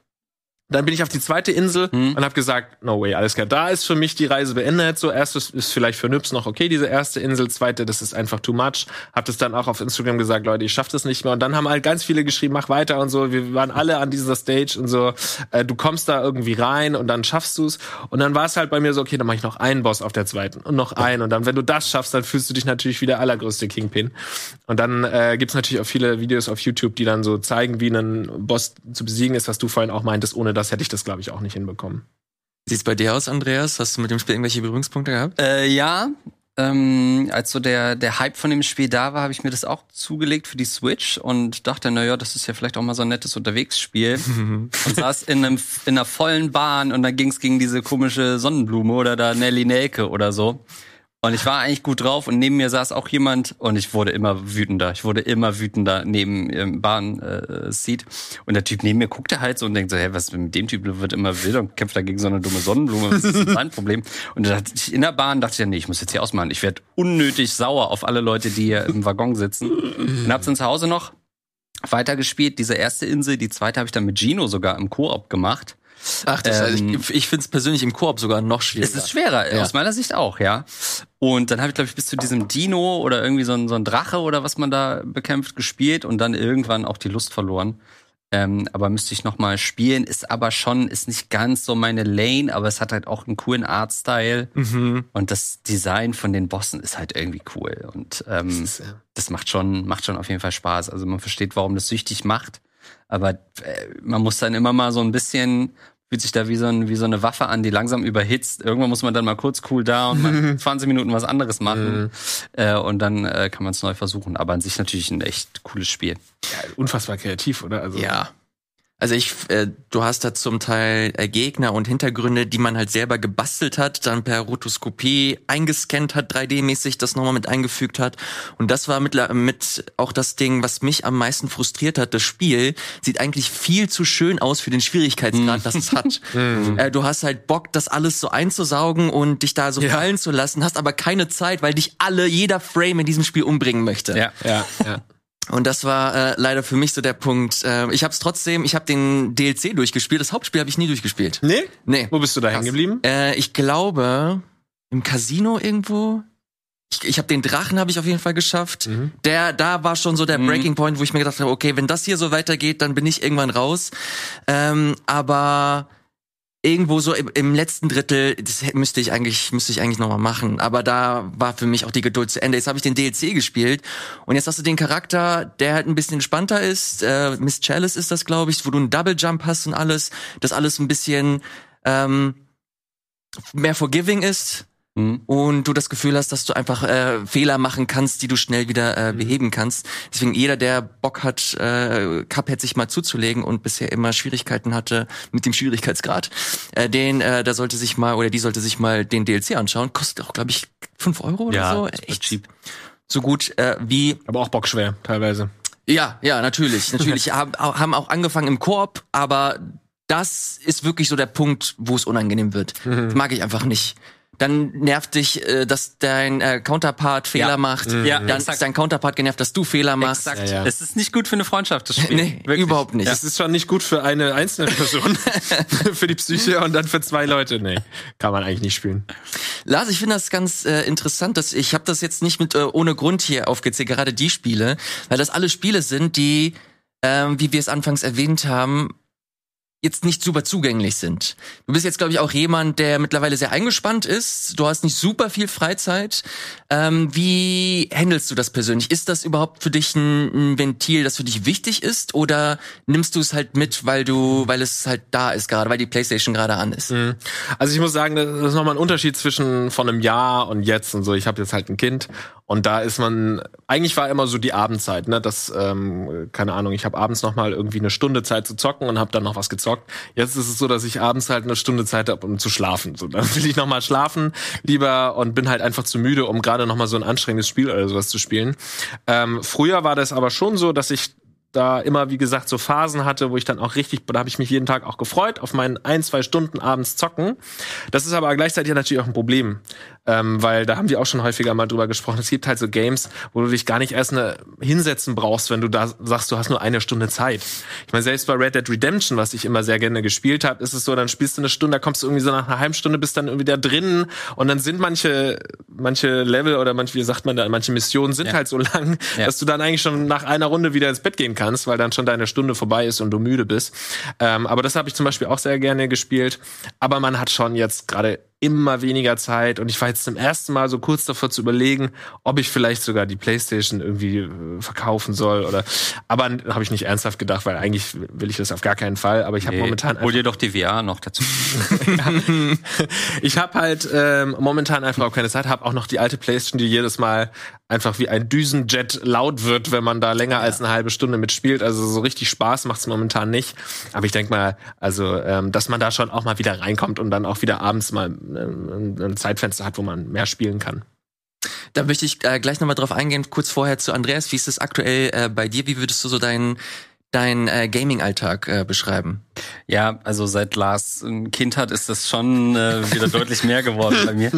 Dann bin ich auf die zweite Insel Hm. und habe gesagt, no way, alles klar. Da ist für mich die Reise beendet. So erstes ist vielleicht für Nübs noch okay, diese erste Insel. Zweite, das ist einfach too much. Hab das dann auch auf Instagram gesagt, Leute, ich schaff das nicht mehr. Und dann haben halt ganz viele geschrieben, mach weiter und so. Wir waren alle an dieser Stage und so. Äh, du kommst da irgendwie rein und dann schaffst du's. Und dann war es halt bei mir so, okay, dann mache ich noch einen Boss auf der zweiten und noch einen. Und dann, wenn du das schaffst, dann fühlst du dich natürlich wie der allergrößte Kingpin. Und dann äh, gibt's natürlich auch viele Videos auf YouTube, die dann so zeigen, wie ein Boss zu besiegen ist, was du vorhin auch meintest. Ohne das hätte ich das, glaube ich, auch nicht hinbekommen. Sieht's bei dir aus, Andreas? Hast du mit dem Spiel irgendwelche Berührungspunkte gehabt? Äh, ja, ähm, als so der, der Hype von dem Spiel da war, habe ich mir das auch zugelegt für die Switch und dachte, na ja, das ist ja vielleicht auch mal so ein nettes Unterwegsspiel. und saß in, einem, in einer vollen Bahn und dann ging's gegen diese komische Sonnenblume oder da Nelly Nelke oder so. Und ich war eigentlich gut drauf und neben mir saß auch jemand und ich wurde immer wütender. Ich wurde immer wütender neben im Bahnseat. Und der Typ neben mir guckte halt so und denkt so, hey, was mit dem Typ? Wird immer wilder und kämpft da gegen so eine dumme Sonnenblume. Was ist sein Problem? Und da dachte ich in der Bahn dachte ich, ja, nee, ich muss jetzt hier ausmachen. Ich werde unnötig sauer auf alle Leute, die hier im Waggon sitzen. Und hab's dann zu Hause noch weitergespielt. Diese erste Insel, die zweite habe ich dann mit Gino sogar im Koop gemacht. Ach, das, also Ähm, ich, ich finde es persönlich im Koop sogar noch schwieriger. Es ist schwerer, Ja. aus meiner Sicht auch, ja. Und dann habe ich, glaube ich, bis zu diesem Dino oder irgendwie so ein, so ein Drache oder was man da bekämpft, gespielt und dann irgendwann auch die Lust verloren. Ähm, aber müsste ich noch mal spielen, ist aber schon, ist nicht ganz so meine Lane, aber es hat halt auch einen coolen Artstyle. Und das Design von den Bossen ist halt irgendwie cool. Und ähm, das macht schon, macht schon auf jeden Fall Spaß. Also man versteht, warum das süchtig macht. Aber äh, man muss dann immer mal so ein bisschen, fühlt sich da wie so, ein, wie so eine Waffe an, die langsam überhitzt. Irgendwann muss man dann mal kurz cool down, mal 20 Minuten was anderes machen. Äh, und dann äh, kann man es neu versuchen. Aber an sich natürlich ein echt cooles Spiel. Ja, unfassbar kreativ, oder? Also, Ja. Also ich, äh, du hast da zum Teil äh, Gegner und Hintergründe, die man halt selber gebastelt hat, dann per Rotoskopie eingescannt hat, 3D-mäßig das nochmal mit eingefügt hat. Und das war mit, mit auch das Ding, was mich am meisten frustriert hat. Das Spiel sieht eigentlich viel zu schön aus für den Schwierigkeitsgrad, das es hat. äh, du hast halt Bock, das alles so einzusaugen und dich da so Ja. fallen zu lassen, hast aber keine Zeit, weil dich alle, jeder Frame in diesem Spiel umbringen möchte. Ja, ja. Und das war äh, leider für mich so der Punkt. Äh, ich habe es trotzdem, ich habe den DLC durchgespielt. Das Hauptspiel habe ich nie durchgespielt. Nee? Nee. Wo bist du da hängen geblieben? Äh, ich glaube im Casino irgendwo. Ich, ich habe den Drachen habe ich auf jeden Fall geschafft. Mhm. Der da war schon so der Breaking Point, wo ich mir gedacht habe, okay, wenn das hier so weitergeht, dann bin ich irgendwann raus. Ähm, aber irgendwo so im, im letzten Drittel, das müsste ich eigentlich, müsste ich eigentlich nochmal machen. Aber da war für mich auch die Geduld zu Ende. Jetzt habe ich den DLC gespielt und jetzt hast du den Charakter, der halt ein bisschen entspannter ist. Äh, Miss Chalice ist das, glaube ich, wo du einen Double Jump hast und alles. Das alles ein bisschen ähm, mehr forgiving ist. Mhm. und du das Gefühl hast, dass du einfach äh, Fehler machen kannst, die du schnell wieder äh, mhm. beheben kannst. Deswegen jeder, der Bock hat, äh, Cuphead sich mal zuzulegen und bisher immer Schwierigkeiten hatte mit dem Schwierigkeitsgrad, äh, den, äh, da sollte sich mal oder die sollte sich mal den DLC anschauen. Kostet auch, glaube ich, fünf Euro oder ja, so. Echt cheap. So gut äh, wie. Aber auch bockschwer teilweise. Ja, ja, natürlich. Natürlich haben auch angefangen im Koop, aber das ist wirklich so der Punkt, wo es unangenehm wird. Mhm. Das mag ich einfach nicht dann nervt dich, äh, dass dein äh, Counterpart Fehler ja. macht. Mhm. Ja, dann exakt. ist dein Counterpart genervt, dass du Fehler machst. Exakt. Ja, ja. Es ist nicht gut für eine Freundschaft, das Spiel. nee, Wirklich. überhaupt nicht. Es ist schon nicht gut für eine einzelne Person, für die Psyche und dann für zwei Leute. Nee, kann man eigentlich nicht spielen. Lars, ich finde das ganz äh, interessant, dass ich habe das jetzt nicht mit äh, ohne Grund hier aufgezählt, gerade die Spiele, weil das alle Spiele sind, die ähm, wie wir es anfangs erwähnt haben, jetzt nicht super zugänglich sind. Du bist jetzt, glaube ich, auch jemand, der mittlerweile sehr eingespannt ist. Du hast nicht super viel Freizeit. Ähm, wie handelst du das persönlich? Ist das überhaupt für dich ein, ein, Ventil, das für dich wichtig ist? Oder nimmst du es halt mit, weil du, weil es halt da ist gerade, weil die Playstation gerade an ist? Mhm. Also ich muss sagen, das ist nochmal ein Unterschied zwischen von einem Jahr und jetzt und so. Ich habe jetzt halt ein Kind und da ist man, eigentlich war immer so die Abendzeit, ne? Das, ähm, keine Ahnung, ich habe abends noch mal irgendwie eine Stunde Zeit zu zocken und habe dann noch was gezockt. Jetzt ist es so, dass ich abends halt eine Stunde Zeit habe, um zu schlafen. So, dann will ich noch mal schlafen lieber und bin halt einfach zu müde, um gerade noch mal so ein anstrengendes Spiel oder sowas zu spielen. Ähm, früher war das aber schon so, dass ich da immer, wie gesagt, so Phasen hatte, wo ich dann auch richtig, da habe ich mich jeden Tag auch gefreut auf meinen ein, zwei Stunden abends zocken. Das ist aber gleichzeitig natürlich auch ein Problem, ähm, weil da haben wir auch schon häufiger mal drüber gesprochen. Es gibt halt so Games, wo du dich gar nicht erst eine hinsetzen brauchst, wenn du da sagst, du hast nur eine Stunde Zeit. Ich meine, selbst bei Red Dead Redemption, was ich immer sehr gerne gespielt habe, ist es so, dann spielst du eine Stunde, da kommst du irgendwie so nach einer halben Stunde, bist dann irgendwie da drin und dann sind manche, manche Level oder manche, wie sagt man da, manche Missionen sind ja. halt so lang, ja. dass du dann eigentlich schon nach einer Runde wieder ins Bett gehen kannst, weil dann schon deine Stunde vorbei ist und du müde bist. Ähm, aber das habe ich zum Beispiel auch sehr gerne gespielt. Aber man hat schon jetzt gerade immer weniger Zeit und ich war jetzt zum ersten Mal so kurz davor zu überlegen, ob ich vielleicht sogar die Playstation irgendwie äh, verkaufen soll oder aber habe ich nicht ernsthaft gedacht, weil eigentlich will ich das auf gar keinen Fall, aber ich habe nee, momentan hol dir doch die VR noch dazu. ja, ich habe halt ähm, momentan einfach auch keine Zeit, habe auch noch die alte Playstation, die jedes Mal einfach wie ein Düsenjet laut wird, wenn man da länger ja. als eine halbe Stunde mitspielt. Also so richtig Spaß macht's momentan nicht. Aber ich denke mal, also ähm, dass man da schon auch mal wieder reinkommt und dann auch wieder abends mal ähm, ein Zeitfenster hat, wo man mehr spielen kann. Da möchte ich äh, gleich nochmal drauf eingehen, kurz vorher zu Andreas. Wie ist es aktuell äh, bei dir? Wie würdest du so deinen dein, äh, Gaming-Alltag äh, beschreiben? Ja, also seit Lars ein Kind hat, ist das schon äh, wieder deutlich mehr geworden bei mir.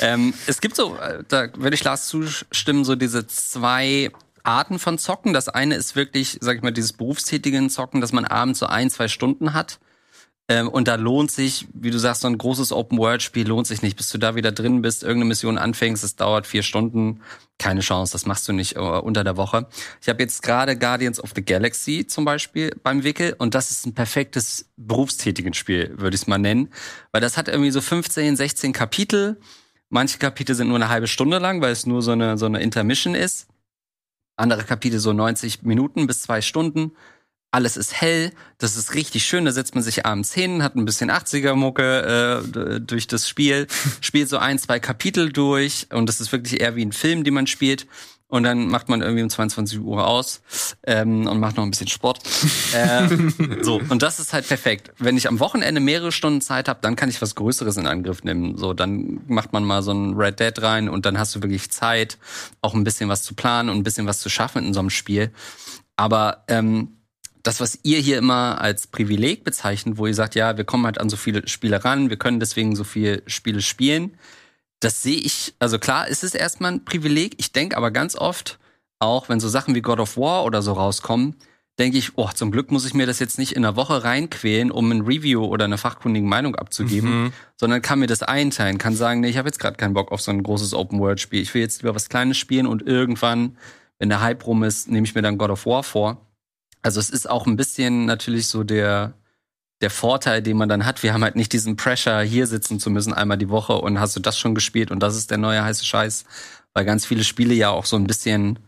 Ähm, es gibt so, äh, da würde ich Lars zustimmen, so diese zwei Arten von Zocken. Das eine ist wirklich, sag ich mal, dieses berufstätigen Zocken, dass man abends so ein, zwei Stunden hat und da lohnt sich, wie du sagst, so ein großes Open-World-Spiel lohnt sich nicht. Bis du da wieder drin bist, irgendeine Mission anfängst, es dauert vier Stunden. Keine Chance, das machst du nicht uh, unter der Woche. Ich habe jetzt gerade Guardians of the Galaxy zum Beispiel beim Wickel und das ist ein perfektes berufstätigen Spiel, würde ich es mal nennen. Weil das hat irgendwie so 15, 16 Kapitel. Manche Kapitel sind nur eine halbe Stunde lang, weil es nur so eine, so eine Intermission ist. Andere Kapitel so 90 Minuten bis zwei Stunden alles ist hell, das ist richtig schön, da setzt man sich abends hin, hat ein bisschen 80er-Mucke äh, durch das Spiel, spielt so ein, zwei Kapitel durch und das ist wirklich eher wie ein Film, den man spielt. Und dann macht man irgendwie um 22 Uhr aus ähm, und macht noch ein bisschen Sport. ähm, so, und das ist halt perfekt. Wenn ich am Wochenende mehrere Stunden Zeit habe, dann kann ich was Größeres in Angriff nehmen. So, dann macht man mal so ein Red Dead rein und dann hast du wirklich Zeit, auch ein bisschen was zu planen und ein bisschen was zu schaffen in so einem Spiel. Aber ähm, das, was ihr hier immer als Privileg bezeichnet, wo ihr sagt, ja, wir kommen halt an so viele Spiele ran, wir können deswegen so viele Spiele spielen, das sehe ich, also klar, ist es erstmal ein Privileg. Ich denke aber ganz oft, auch wenn so Sachen wie God of War oder so rauskommen, denke ich, oh, zum Glück muss ich mir das jetzt nicht in einer Woche reinquälen, um ein Review oder eine fachkundige Meinung abzugeben, mhm. sondern kann mir das einteilen, kann sagen, nee, ich habe jetzt gerade keinen Bock auf so ein großes Open-World-Spiel. Ich will jetzt lieber was Kleines spielen und irgendwann, wenn der Hype rum ist, nehme ich mir dann God of War vor. Also es ist auch ein bisschen natürlich so der, der Vorteil, den man dann hat. Wir haben halt nicht diesen Pressure, hier sitzen zu müssen einmal die Woche und hast du das schon gespielt und das ist der neue heiße Scheiß. Weil ganz viele Spiele ja auch so ein bisschen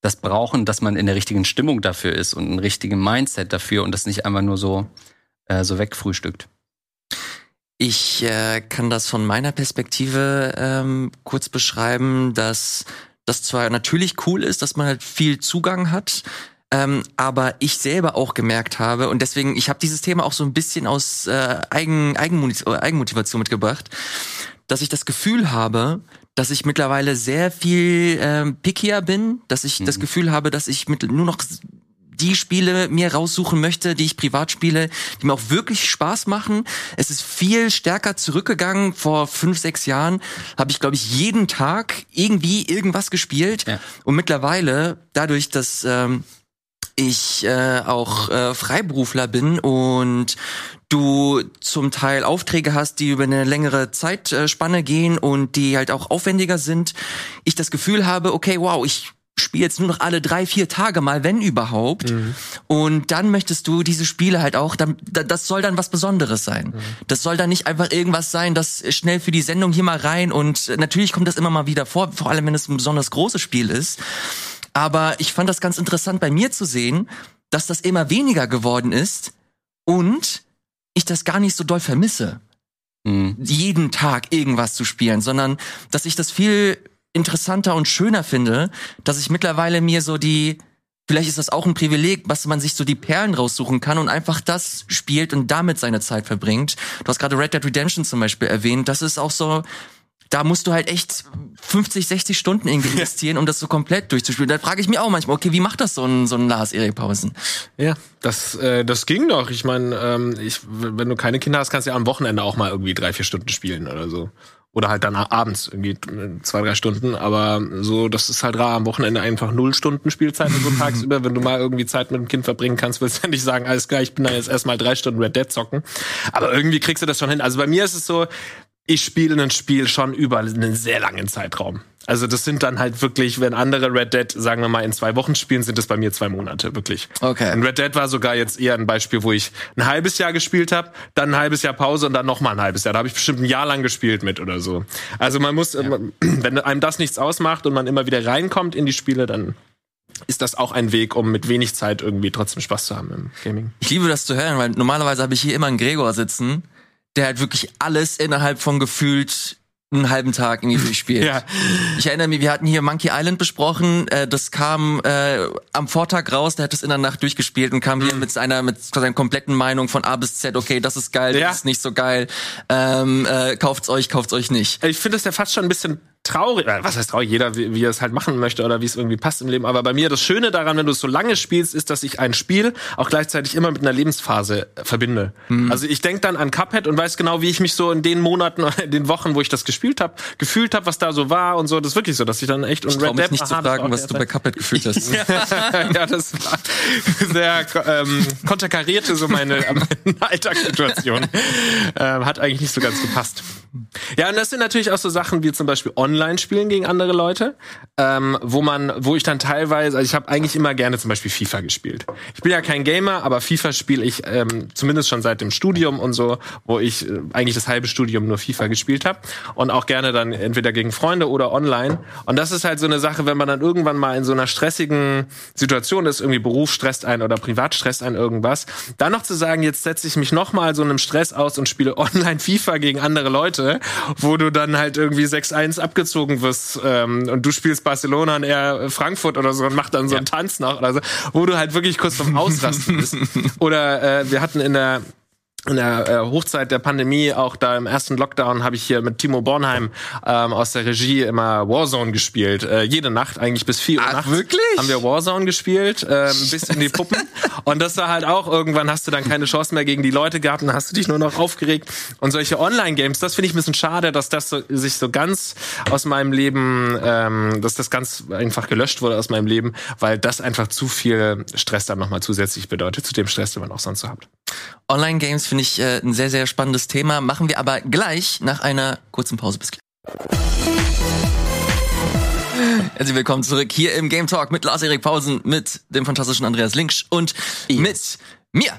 das brauchen, dass man in der richtigen Stimmung dafür ist und ein richtigen Mindset dafür und das nicht einfach nur so, äh, so wegfrühstückt. Ich äh, kann das von meiner Perspektive ähm, kurz beschreiben, dass das zwar natürlich cool ist, dass man halt viel Zugang hat, ähm, aber ich selber auch gemerkt habe und deswegen, ich habe dieses Thema auch so ein bisschen aus äh, Eigen, Eigenmut Eigenmotivation mitgebracht, dass ich das Gefühl habe, dass ich mittlerweile sehr viel ähm, pickier bin, dass ich mhm. das Gefühl habe, dass ich mit nur noch die Spiele mir raussuchen möchte, die ich privat spiele, die mir auch wirklich Spaß machen. Es ist viel stärker zurückgegangen. Vor fünf, sechs Jahren habe ich, glaube ich, jeden Tag irgendwie irgendwas gespielt. Ja. Und mittlerweile, dadurch, dass ähm, ich äh, auch äh, Freiberufler bin und du zum Teil Aufträge hast, die über eine längere Zeitspanne gehen und die halt auch aufwendiger sind, ich das Gefühl habe, okay, wow, ich spiele jetzt nur noch alle drei, vier Tage mal, wenn überhaupt. Mhm. Und dann möchtest du diese Spiele halt auch, das soll dann was Besonderes sein. Mhm. Das soll dann nicht einfach irgendwas sein, das schnell für die Sendung hier mal rein und natürlich kommt das immer mal wieder vor, vor allem wenn es ein besonders großes Spiel ist. Aber ich fand das ganz interessant bei mir zu sehen, dass das immer weniger geworden ist und ich das gar nicht so doll vermisse. Mhm. jeden Tag irgendwas zu spielen, sondern dass ich das viel interessanter und schöner finde, dass ich mittlerweile mir so die, vielleicht ist das auch ein Privileg, was man sich so die Perlen raussuchen kann und einfach das spielt und damit seine Zeit verbringt. Du hast gerade Red Dead Redemption zum Beispiel erwähnt. Das ist auch so, da musst du halt echt 50, 60 Stunden investieren, um das so komplett durchzuspielen. Da frage ich mich auch manchmal, okay, wie macht das so ein, so ein Lars Erik Pausen? Ja, das, äh, das ging doch. Ich meine, ähm, ich, wenn du keine Kinder hast, kannst du ja am Wochenende auch mal irgendwie drei, vier Stunden spielen oder so. Oder halt dann abends irgendwie zwei, drei Stunden. Aber so, das ist halt rar am Wochenende einfach null Stunden Spielzeit und so tagsüber. Wenn du mal irgendwie Zeit mit dem Kind verbringen kannst, willst du ja nicht sagen, alles klar, ich bin da jetzt erstmal drei Stunden Red Dead zocken. Aber irgendwie kriegst du das schon hin. Also bei mir ist es so, ich spiele ein Spiel schon über einen sehr langen Zeitraum. Also das sind dann halt wirklich, wenn andere Red Dead, sagen wir mal, in zwei Wochen spielen, sind es bei mir zwei Monate, wirklich. Okay. Und Red Dead war sogar jetzt eher ein Beispiel, wo ich ein halbes Jahr gespielt habe, dann ein halbes Jahr Pause und dann noch mal ein halbes Jahr. Da habe ich bestimmt ein Jahr lang gespielt mit oder so. Also man muss, ja. wenn einem das nichts ausmacht und man immer wieder reinkommt in die Spiele, dann ist das auch ein Weg, um mit wenig Zeit irgendwie trotzdem Spaß zu haben im Gaming. Ich liebe das zu hören, weil normalerweise habe ich hier immer einen Gregor sitzen, der halt wirklich alles innerhalb von gefühlt einen halben Tag irgendwie durchspielt. ja. Ich erinnere mich, wir hatten hier Monkey Island besprochen, äh, das kam äh, am Vortag raus, der hat es in der Nacht durchgespielt und kam mhm. hier mit seiner mit seiner kompletten Meinung von A bis Z, okay, das ist geil, ja. das ist nicht so geil. Ähm, äh, kauft's euch, kauft's euch nicht. Ich finde das ja fast schon ein bisschen traurig, äh, was heißt traurig, jeder wie, wie er es halt machen möchte oder wie es irgendwie passt im Leben. Aber bei mir das Schöne daran, wenn du es so lange spielst, ist, dass ich ein Spiel auch gleichzeitig immer mit einer Lebensphase äh, verbinde. Mhm. Also ich denke dann an Cuphead und weiß genau, wie ich mich so in den Monaten, in den Wochen, wo ich das gespielt habe, gefühlt habe, was da so war und so. Das ist wirklich so, dass ich dann echt und Red Dead nicht aha, zu fragen, was du bei Cuphead gefühlt hast. ja, das war sehr ähm, konterkarierte so meine, meine Alltagssituation. Ähm, hat eigentlich nicht so ganz gepasst. Ja, und das sind natürlich auch so Sachen wie zum Beispiel Online-Spielen gegen andere Leute, ähm, wo man, wo ich dann teilweise, also ich habe eigentlich immer gerne zum Beispiel FIFA gespielt. Ich bin ja kein Gamer, aber FIFA spiele ich ähm, zumindest schon seit dem Studium und so, wo ich äh, eigentlich das halbe Studium nur FIFA gespielt habe und auch gerne dann entweder gegen Freunde oder online. Und das ist halt so eine Sache, wenn man dann irgendwann mal in so einer stressigen Situation ist, irgendwie Beruf stresst ein oder privat stresst ein irgendwas, dann noch zu sagen, jetzt setze ich mich noch mal so einem Stress aus und spiele online FIFA gegen andere Leute, wo du dann halt irgendwie 6-1 abgezogen wirst ähm, und du spielst Barcelona und er Frankfurt oder so und macht dann so einen Tanz noch oder so, wo du halt wirklich kurz vom Ausrasten bist. Oder äh, wir hatten in der in der äh, Hochzeit der Pandemie, auch da im ersten Lockdown, habe ich hier mit Timo Bornheim ähm, aus der Regie immer Warzone gespielt. Äh, jede Nacht, eigentlich bis vier Uhr Ach, nachts. wirklich? Haben wir Warzone gespielt, ähm, bis in die Puppen. und das war halt auch, irgendwann hast du dann keine Chance mehr gegen die Leute gehabt und dann hast du dich nur noch aufgeregt. Und solche Online-Games, das finde ich ein bisschen schade, dass das so, sich so ganz aus meinem Leben, ähm, dass das ganz einfach gelöscht wurde aus meinem Leben, weil das einfach zu viel Stress dann nochmal zusätzlich bedeutet, zu dem Stress, den man auch sonst so hat. Online-Games finde ich äh, ein sehr, sehr spannendes Thema. Machen wir aber gleich nach einer kurzen Pause. Bis gleich. Herzlich willkommen zurück hier im Game Talk mit Lars-Erik Pausen, mit dem fantastischen Andreas Linksch und yes. mit mir.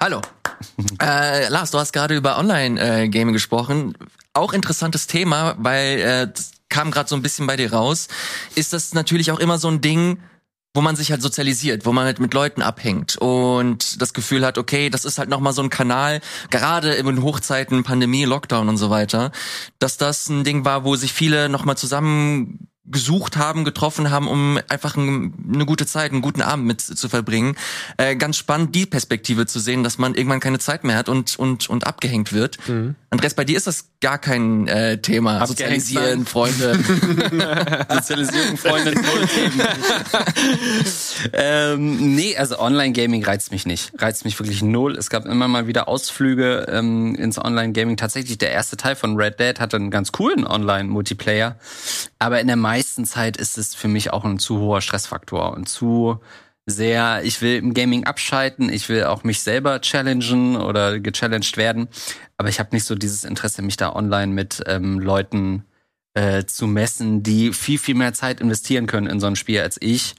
Hallo. äh, Lars, du hast gerade über Online-Gaming gesprochen. Auch interessantes Thema, weil äh, das kam gerade so ein bisschen bei dir raus. Ist das natürlich auch immer so ein Ding, wo man sich halt sozialisiert, wo man halt mit Leuten abhängt und das Gefühl hat, okay, das ist halt nochmal so ein Kanal, gerade in Hochzeiten, Pandemie, Lockdown und so weiter, dass das ein Ding war, wo sich viele nochmal zusammen gesucht haben, getroffen haben, um einfach ein, eine gute Zeit, einen guten Abend mit zu verbringen. Äh, ganz spannend, die Perspektive zu sehen, dass man irgendwann keine Zeit mehr hat und und und abgehängt wird. Mhm. Andreas, bei dir ist das gar kein äh, Thema. Sozialisieren, Freunde. Sozialisierung, Freunde, Themen. ähm, nee, also Online-Gaming reizt mich nicht. Reizt mich wirklich null. Es gab immer mal wieder Ausflüge ähm, ins Online-Gaming. Tatsächlich, der erste Teil von Red Dead hatte einen ganz coolen Online-Multiplayer. Aber in der meisten Zeit ist es für mich auch ein zu hoher Stressfaktor und zu sehr, ich will im Gaming abschalten, ich will auch mich selber challengen oder gechallenged werden, aber ich habe nicht so dieses Interesse, mich da online mit ähm, Leuten äh, zu messen, die viel, viel mehr Zeit investieren können in so ein Spiel als ich.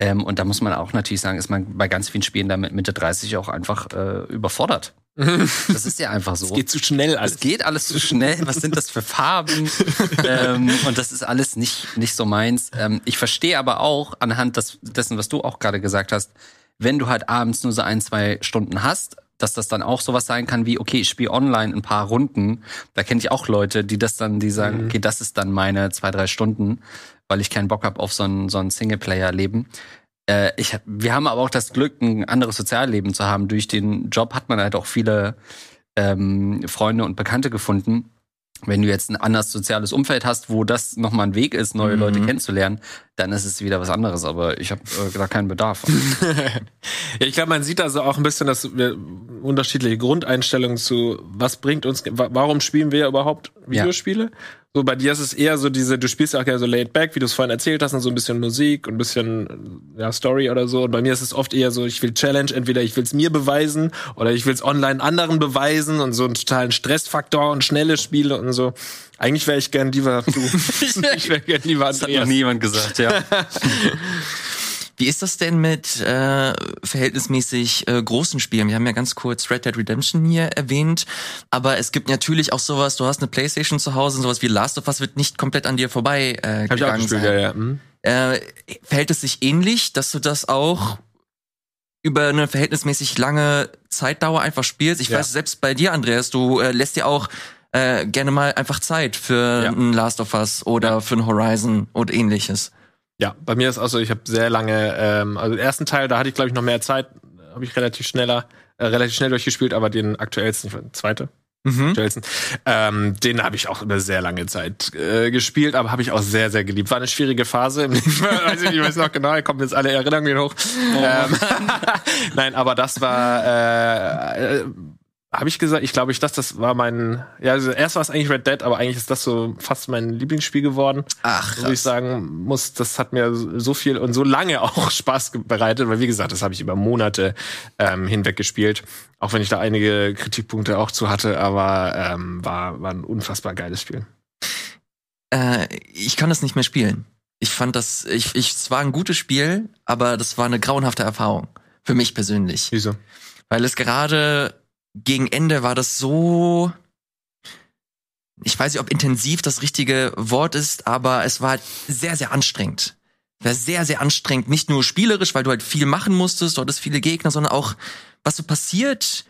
Ähm, und da muss man auch natürlich sagen, ist man bei ganz vielen Spielen damit Mitte 30 auch einfach äh, überfordert. Das ist ja einfach so. Es geht zu schnell alles. Es geht alles zu schnell. Was sind das für Farben? ähm, und das ist alles nicht, nicht so meins. Ähm, ich verstehe aber auch anhand des, dessen, was du auch gerade gesagt hast, wenn du halt abends nur so ein, zwei Stunden hast, dass das dann auch sowas sein kann wie, okay, ich spiele online ein paar Runden. Da kenne ich auch Leute, die das dann, die sagen, mhm. okay, das ist dann meine zwei, drei Stunden, weil ich keinen Bock habe auf so ein, so ein Singleplayer-Leben. Äh, ich, wir haben aber auch das Glück, ein anderes Sozialleben zu haben. Durch den Job hat man halt auch viele ähm, Freunde und Bekannte gefunden. Wenn du jetzt ein anderes soziales Umfeld hast, wo das nochmal ein Weg ist, neue mhm. Leute kennenzulernen, dann ist es wieder was anderes. Aber ich habe äh, da keinen Bedarf. ja, ich glaube, man sieht also auch ein bisschen, dass wir unterschiedliche Grundeinstellungen zu, was bringt uns, warum spielen wir überhaupt Videospiele? Ja. So, bei dir ist es eher so diese, du spielst ja auch gerne so laid back, wie du es vorhin erzählt hast, und so ein bisschen Musik und ein bisschen ja, Story oder so. Und bei mir ist es oft eher so, ich will Challenge, entweder ich will es mir beweisen oder ich will es online anderen beweisen und so einen totalen Stressfaktor und schnelle Spiele und so. Eigentlich wäre ich gern lieber du. ich wäre gern lieber Andreas. Das hat noch nie jemand gesagt, ja. Wie ist das denn mit äh, verhältnismäßig äh, großen Spielen? Wir haben ja ganz kurz Red Dead Redemption hier erwähnt, aber es gibt natürlich auch sowas, du hast eine Playstation zu Hause und sowas wie Last of Us wird nicht komplett an dir vorbei äh, Hab gegangen ich auch sein. Ja, ja. Mhm. Äh, verhält es sich ähnlich, dass du das auch über eine verhältnismäßig lange Zeitdauer einfach spielst? Ich ja. weiß, selbst bei dir, Andreas, du äh, lässt dir auch äh, gerne mal einfach Zeit für ja. ein Last of Us oder ja. für ein Horizon und ähnliches. Ja, bei mir ist auch so, ich habe sehr lange, ähm, also den ersten Teil, da hatte ich glaube ich noch mehr Zeit, habe ich relativ schneller, äh, relativ schnell durchgespielt, aber den aktuellsten, ich weiß, zweite, Mhm. Ähm, den habe ich auch über sehr lange Zeit äh, gespielt, aber habe ich auch sehr, sehr geliebt. War eine schwierige Phase im Leben. weiß ich, ich weiß noch genau, kommen jetzt alle Erinnerungen hoch. Oh. Ähm, Nein, aber das war äh, habe ich gesagt, ich glaube, ich das, das war mein, ja, also erst war es eigentlich Red Dead, aber eigentlich ist das so fast mein Lieblingsspiel geworden. Ach, Wo ich sagen muss, das hat mir so viel und so lange auch Spaß bereitet, weil wie gesagt, das habe ich über Monate ähm, hinweg gespielt. Auch wenn ich da einige Kritikpunkte auch zu hatte, aber ähm, war, war ein unfassbar geiles Spiel. Äh, ich kann das nicht mehr spielen. Ich fand das, ich, ich, es war ein gutes Spiel, aber das war eine grauenhafte Erfahrung. Für mich persönlich. Wieso? Weil es gerade gegen Ende war das so, ich weiß nicht, ob intensiv das richtige Wort ist, aber es war sehr, sehr anstrengend. War sehr, sehr anstrengend. Nicht nur spielerisch, weil du halt viel machen musstest, dort ist viele Gegner, sondern auch, was so passiert,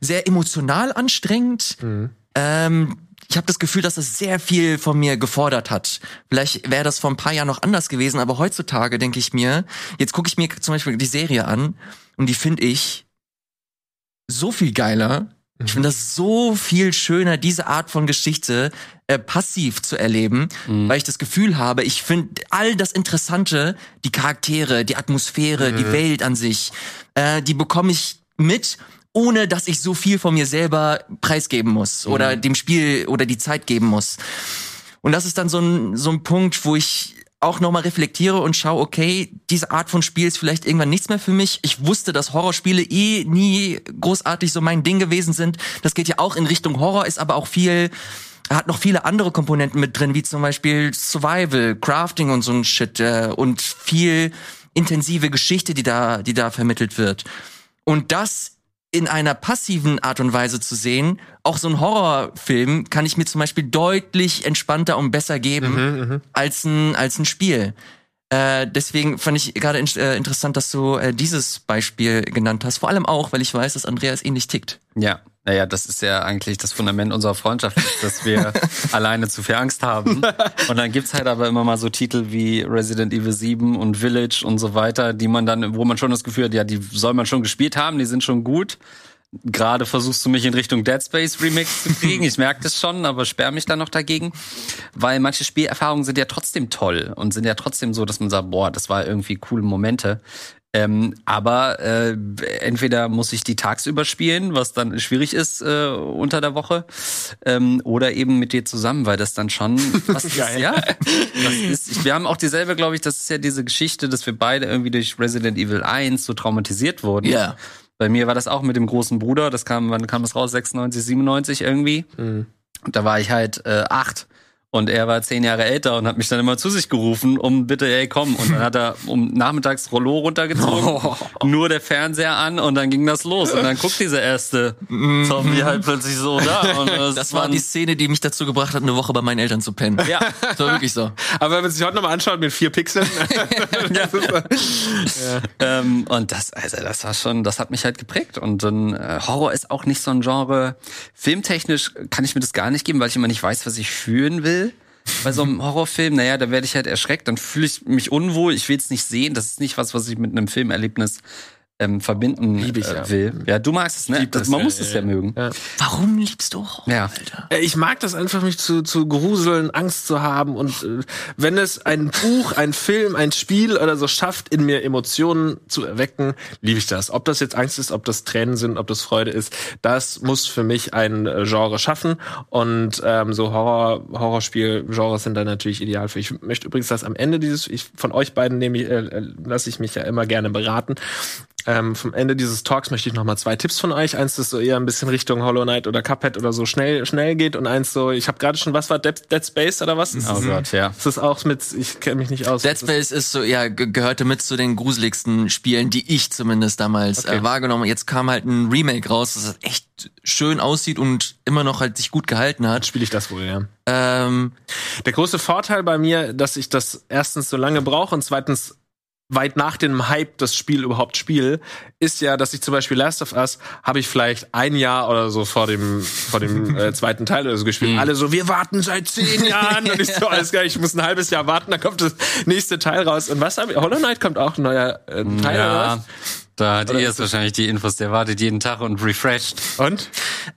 sehr emotional anstrengend. Mhm. Ähm, ich habe das Gefühl, dass das sehr viel von mir gefordert hat. Vielleicht wäre das vor ein paar Jahren noch anders gewesen, aber heutzutage denke ich mir, jetzt gucke ich mir zum Beispiel die Serie an und die finde ich so viel geiler. Ich finde das so viel schöner, diese Art von Geschichte äh, passiv zu erleben, mhm. weil ich das Gefühl habe, ich finde all das Interessante, die Charaktere, die Atmosphäre, mhm. die Welt an sich, äh, die bekomme ich mit, ohne dass ich so viel von mir selber preisgeben muss mhm. oder dem Spiel oder die Zeit geben muss. Und das ist dann so ein, so ein Punkt, wo ich auch nochmal reflektiere und schaue, okay, diese Art von Spiel ist vielleicht irgendwann nichts mehr für mich. Ich wusste, dass Horrorspiele eh nie großartig so mein Ding gewesen sind. Das geht ja auch in Richtung Horror, ist aber auch viel, hat noch viele andere Komponenten mit drin, wie zum Beispiel Survival, Crafting und so ein Shit äh, und viel intensive Geschichte, die da, die da vermittelt wird. Und das in einer passiven Art und Weise zu sehen. Auch so ein Horrorfilm kann ich mir zum Beispiel deutlich entspannter und besser geben mhm, mhm, als ein als ein Spiel. Äh, deswegen fand ich gerade in, äh, interessant, dass du äh, dieses Beispiel genannt hast. Vor allem auch, weil ich weiß, dass Andreas ähnlich tickt. Ja, naja, das ist ja eigentlich das Fundament unserer Freundschaft, dass wir alleine zu viel Angst haben. Und dann gibt's halt aber immer mal so Titel wie Resident Evil 7 und Village und so weiter, die man dann, wo man schon das Gefühl hat, ja, die soll man schon gespielt haben, die sind schon gut. Gerade versuchst du mich in Richtung Dead Space Remix zu kriegen. Ich merke das schon, aber sperr mich dann noch dagegen. Weil manche Spielerfahrungen sind ja trotzdem toll und sind ja trotzdem so, dass man sagt, boah, das war irgendwie coole Momente. Ähm, aber äh, entweder muss ich die tagsüber spielen, was dann schwierig ist äh, unter der Woche, ähm, oder eben mit dir zusammen, weil das dann schon was ist, ja. Das ist, wir haben auch dieselbe, glaube ich, das ist ja diese Geschichte, dass wir beide irgendwie durch Resident Evil 1 so traumatisiert wurden. Ja. Bei mir war das auch mit dem großen Bruder, das kam, wann kam das raus? 96, 97 irgendwie. Und da war ich halt äh, acht. Und er war zehn Jahre älter und hat mich dann immer zu sich gerufen, um bitte, ey, komm. Und dann hat er um nachmittags Rollo runtergezogen, nur der Fernseher an und dann ging das los. Und dann guckt dieser erste Zombie halt plötzlich so da. Und Das war waren- die Szene, die mich dazu gebracht hat, eine Woche bei meinen Eltern zu pennen. Ja. Das war wirklich so. Aber wenn man sich heute nochmal anschaut mit vier Pixeln, das ist, Ähm, und das, also das war schon, das hat mich halt geprägt. Und dann äh, Horror ist auch nicht so ein Genre. Filmtechnisch kann ich mir das gar nicht geben, weil ich immer nicht weiß, was ich fühlen will. Bei so einem Horrorfilm, naja, da werde ich halt erschreckt, dann fühle ich mich unwohl, ich will es nicht sehen. Das ist nicht was, was ich mit einem Filmerlebnis ähm, verbinden Lieb ich äh, ja. will. Ja, du magst es, ne? das, man ja, muss ja, es ja, ja. mögen. Ja. Warum liebst du Horror, Ja. Alter? Äh, Ich mag das einfach, mich zu, zu gruseln, Angst zu haben. Und äh, wenn es ein Buch, ein Film, ein Spiel oder so schafft, in mir Emotionen zu erwecken, liebe ich das. Ob das jetzt Angst ist, ob das Tränen sind, ob das Freude ist, das muss für mich ein äh, Genre schaffen. Und ähm, so Horror, Horrorspiel-Genres sind da natürlich ideal für. Ich möchte übrigens, dass am Ende dieses, ich, von euch beiden nehme ich, äh, äh, lasse ich mich ja immer gerne beraten. Ähm, vom Ende dieses Talks möchte ich noch mal zwei Tipps von euch. Eins, das so eher ein bisschen Richtung Hollow Knight oder Cuphead oder so schnell schnell geht und eins so, ich habe gerade schon, was war Dead, Dead Space oder was? Ist Oh das, Gott, ja. ist das auch mit, ich kenne mich nicht aus. Dead Space ist so, ja, ge- gehörte mit zu den gruseligsten Spielen, die ich zumindest damals Okay. äh, wahrgenommen. Jetzt kam halt ein Remake raus, das echt schön aussieht und immer noch halt sich gut gehalten hat. spiele ich das wohl, ja. Ähm, Der große Vorteil bei mir, dass ich das erstens so lange brauche und zweitens weit nach dem Hype das Spiel überhaupt spiele, ist ja, dass ich zum Beispiel Last of Us habe ich vielleicht ein Jahr oder so vor dem vor dem äh, zweiten Teil oder so gespielt. Alle so, wir warten seit zehn Jahren und ich so, alles klar, ich muss ein halbes Jahr warten, dann kommt das nächste Teil raus. Und was habe ich? Hollow Knight kommt auch ein neuer äh, Teil oder Ja, was? da hat ihr jetzt wahrscheinlich die Infos, der wartet jeden Tag und refreshed. Und?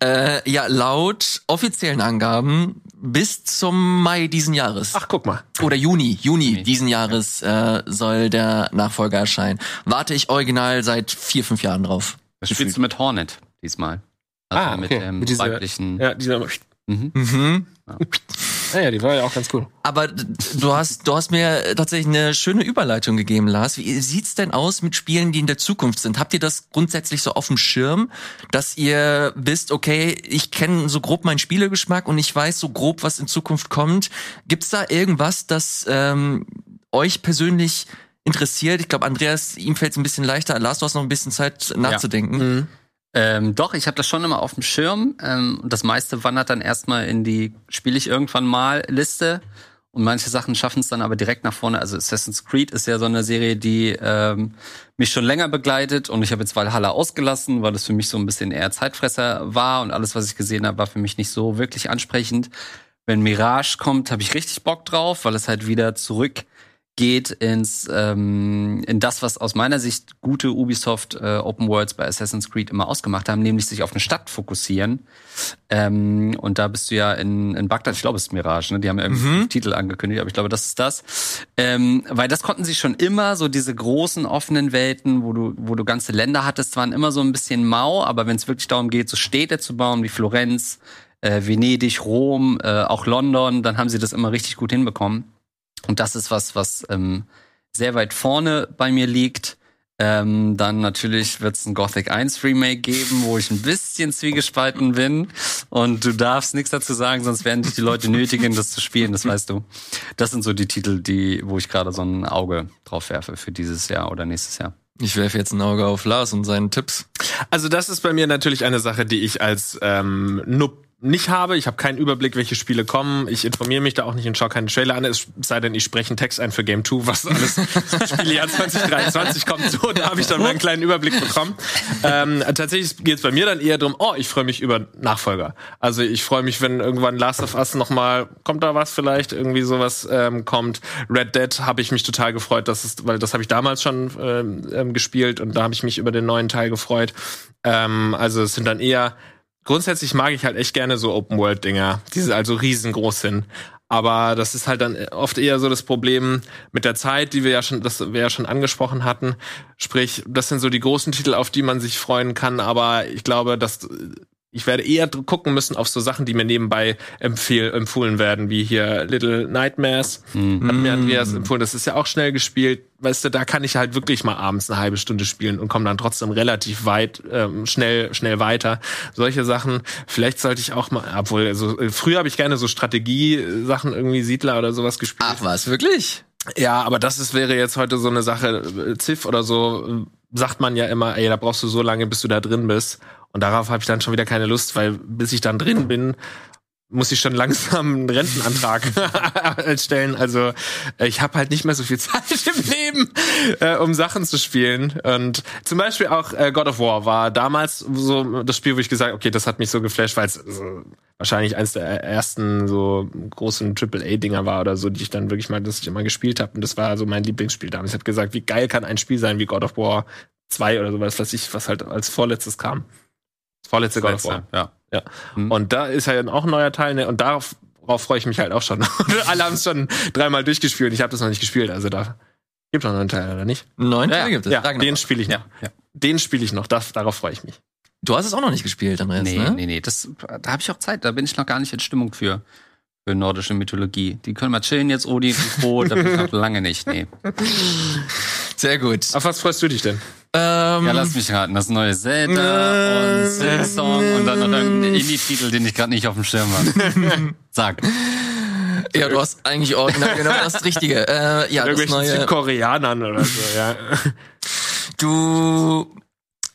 äh, ja, laut offiziellen Angaben bis zum Mai diesen Jahres. Ach, guck mal. Oder Juni, Juni diesen Jahres äh, soll der Nachfolger erscheinen. Warte ich original seit vier, fünf Jahren drauf. Das spielst du mit Hornet diesmal. Also Ah, mit okay. dem Mit dieser- weiblichen. Ja, dieser Mhm. Mhm. Ja, ja, die war ja auch ganz cool. Aber du hast, du hast mir tatsächlich eine schöne Überleitung gegeben, Lars. Wie sieht's denn aus mit Spielen, die in der Zukunft sind? Habt ihr das grundsätzlich so auf dem Schirm, dass ihr wisst, okay, ich kenne so grob meinen Spielegeschmack und ich weiß so grob, was in Zukunft kommt? Gibt's da irgendwas, das ähm, euch persönlich interessiert? Ich glaube, Andreas, ihm fällt es ein bisschen leichter. Lars, du hast noch ein bisschen Zeit nachzudenken. Ähm, doch, ich habe das schon immer auf dem Schirm. Ähm, das meiste wandert dann erstmal in die spiele ich irgendwann mal Liste. Und manche Sachen schaffen es dann aber direkt nach vorne. Also Assassin's Creed ist ja so eine Serie, die ähm, mich schon länger begleitet. Und ich habe jetzt Valhalla ausgelassen, weil das für mich so ein bisschen eher Zeitfresser war. Und alles, was ich gesehen habe, war für mich nicht so wirklich ansprechend. Wenn Mirage kommt, habe ich richtig Bock drauf, weil es halt wieder zurück geht ins ähm, in das, was aus meiner Sicht gute Ubisoft äh, Open Worlds bei Assassin's Creed immer ausgemacht haben, nämlich sich auf eine Stadt fokussieren. Ähm, und da bist du ja in, in Bagdad, ich glaube, es ist Mirage, ne? Die haben ja irgendwie einen Titel angekündigt, aber ich glaube, das ist das. Ähm, weil das konnten sie schon immer, so diese großen offenen Welten, wo du, wo du ganze Länder hattest, waren immer so ein bisschen mau, aber wenn es wirklich darum geht, so Städte zu bauen wie Florenz, äh, Venedig, Rom, äh, auch London, dann haben sie das immer richtig gut hinbekommen. Und das ist was, was ähm, sehr weit vorne bei mir liegt. Ähm, dann natürlich wird es ein Gothic 1 Remake geben, wo ich ein bisschen zwiegespalten bin. Und du darfst nichts dazu sagen, sonst werden dich die Leute nötigen, das zu spielen, das weißt du. Das sind so die Titel, die, wo ich gerade so ein Auge drauf werfe für dieses Jahr oder nächstes Jahr. Ich werfe jetzt ein Auge auf Lars und seinen Tipps. Also das ist bei mir natürlich eine Sache, die ich als ähm, Noob nicht habe. Ich habe keinen Überblick, welche Spiele kommen. Ich informiere mich da auch nicht und schaue keine Trailer an. Es sei denn, ich spreche einen Text ein für Game 2, was alles Spielejahr 2023 kommt. So, da habe ich dann mal einen kleinen Überblick bekommen. Ähm, tatsächlich geht es bei mir dann eher darum, oh, ich freue mich über Nachfolger. Also ich freue mich, wenn irgendwann Last of Us noch mal, kommt da was vielleicht, irgendwie sowas ähm, kommt. Red Dead habe ich mich total gefreut, dass es, weil das habe ich damals schon ähm, ähm gespielt und da habe ich mich über den neuen Teil gefreut. Ähm, also es sind dann eher grundsätzlich mag ich halt echt gerne so Open-World-Dinger, die also riesengroß sind. Aber das ist halt dann oft eher so das Problem mit der Zeit, die wir ja schon, das wir ja schon angesprochen hatten. Sprich, das sind so die großen Titel, auf die man sich freuen kann. Aber ich glaube, dass ich werde eher gucken müssen auf so Sachen, die mir nebenbei empfehl, empfohlen werden, wie hier Little Nightmares. Mhm. Hat mir Andreas empfohlen. Das ist ja auch schnell gespielt. Weißt du, da kann ich halt wirklich mal abends eine halbe Stunde spielen und komme dann trotzdem relativ weit, ähm, schnell, schnell weiter. Solche Sachen. Vielleicht sollte ich auch mal, obwohl, also früher habe ich gerne so Strategie-Sachen, irgendwie Siedler oder sowas gespielt. Ach was, wirklich? Ja, aber das ist, wäre jetzt heute so eine Sache, Ziff oder so, sagt man ja immer, ey, da brauchst du so lange, bis du da drin bist. Und darauf habe ich dann schon wieder keine Lust, weil bis ich dann drin bin, muss ich schon langsam einen Rentenantrag stellen. Also äh, ich habe halt nicht mehr so viel Zeit im Leben, äh, um Sachen zu spielen. Und zum Beispiel auch äh, God of War war damals so das Spiel, wo ich gesagt okay, das hat mich so geflasht, weil es so wahrscheinlich eines der ersten so großen AAA-Dinger war oder so, die ich dann wirklich mal, das ich immer gespielt habe. Und das war so mein Lieblingsspiel damals. Ich habe gesagt, wie geil kann ein Spiel sein wie God of War 2 oder sowas, was ich, was halt als vorletztes kam. Das vorletzte God of War. Ja. ja. Mhm. Und da ist ja dann auch ein neuer Teil, ne? Und darauf, darauf freue ich mich halt auch schon. Alle haben es schon dreimal durchgespielt. Ich habe das noch nicht gespielt, also da gibt es noch einen Teil, oder nicht? Neun ja, gibt es. Ja, den spiele ich noch. Ja. Den spiele ich noch. Das, darauf freue ich mich. Du hast es auch noch nicht gespielt, Andreas, nee, ne? Nee, nee, das, da habe ich auch Zeit. Da bin ich noch gar nicht in Stimmung für, für nordische Mythologie. Die können mal chillen jetzt, Odi, Pro, da bin ich noch lange nicht. Nee. Sehr gut. Auf was freust du dich denn? Ähm, ja, lass mich raten. Das neue Zelda äh, und Silksong und dann noch irgendein Indie-Titel, den ich gerade nicht auf dem Schirm habe. Sag. Ja, du hast eigentlich original genau das Richtige. Äh, ja, das neue. Südkoreanern oder so, ja. Du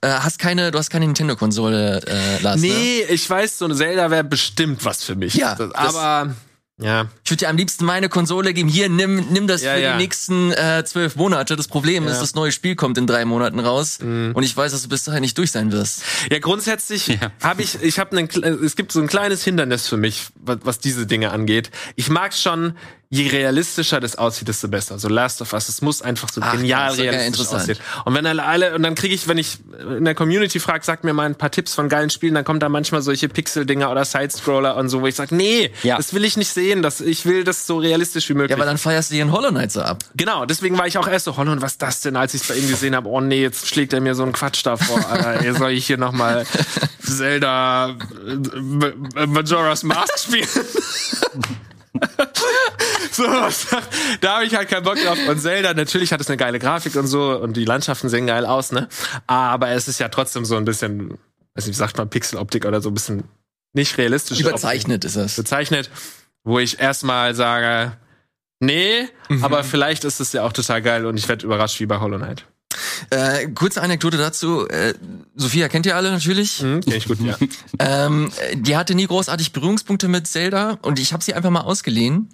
äh, hast keine, du hast keine Nintendo-Konsole, äh, Lars. Nee, ne? ich weiß, so eine Zelda wäre bestimmt was für mich. Ja, das, aber ja. Ich würde dir am liebsten meine Konsole geben. Hier, nimm, nimm das ja, für ja. die nächsten äh, zwölf Monate. Das Problem ja. ist, das neue Spiel kommt in drei Monaten raus mhm. und ich weiß, dass du bis dahin nicht durch sein wirst. Ja, grundsätzlich ja. habe ich, ich habe es gibt so ein kleines Hindernis für mich, was, was diese Dinge angeht. Ich mag schon je realistischer das aussieht, desto besser. So Last of Us, es muss einfach so Ach, genial realistisch aussehen. Und wenn alle, alle und dann kriege ich, wenn ich in der Community frage, sagt mir mal ein paar Tipps von geilen Spielen, dann kommt da manchmal solche Pixel-Dinger oder Sidescroller und so, wo ich sage, nee, ja. das will ich nicht sehen, das, ich will das so realistisch wie möglich. Ja, aber dann feierst du dir in Hollow Knight so ab. Genau, deswegen war ich auch erst so, Hollow, was ist das denn, als ich es bei ihm gesehen habe, oh nee, jetzt schlägt er mir so einen Quatsch da vor, Alter, soll ich hier nochmal Zelda äh, Majora's Mask spielen? so, da habe ich halt keinen Bock drauf. Und Zelda, natürlich hat es eine geile Grafik und so und die Landschaften sehen geil aus, ne? Aber es ist ja trotzdem so ein bisschen, weiß nicht, wie sagt man, Pixeloptik oder so ein bisschen nicht realistisch. Überzeichnet Optik. ist es. Bezeichnet, wo ich erstmal sage, nee, mhm. aber vielleicht ist es ja auch total geil und ich werde überrascht wie bei Hollow Knight. Äh, kurze Anekdote dazu. Äh, Sophia kennt ihr alle natürlich. Mhm, kenn ich gut, ja. ähm, die hatte nie großartig Berührungspunkte mit Zelda und ich habe sie einfach mal ausgeliehen.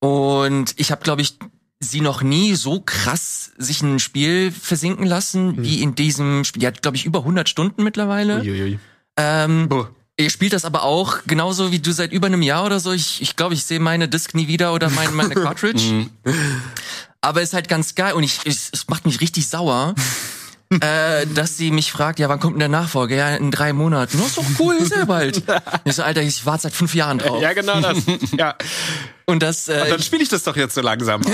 Und ich habe, glaube ich, sie noch nie so krass sich in ein Spiel versinken lassen mhm. wie in diesem Spiel. Die hat, glaube ich, über 100 Stunden mittlerweile. Uiuiui. Ähm, Boah. Ihr spielt das aber auch genauso wie du seit über einem Jahr oder so. Ich ich, glaube, ich sehe meine Disc nie wieder oder mein, meine Cartridge. Aber ist halt ganz geil und ich, es, es macht mich richtig sauer. äh, dass sie mich fragt, ja, wann kommt denn der Nachfolger? Ja, in drei Monaten. Das ist doch cool, ist ja bald. Ich so, Alter, ich warte seit fünf Jahren drauf. Ja, genau das. Ja. Und das. Äh, Und dann spiele ich das doch jetzt so langsam. äh,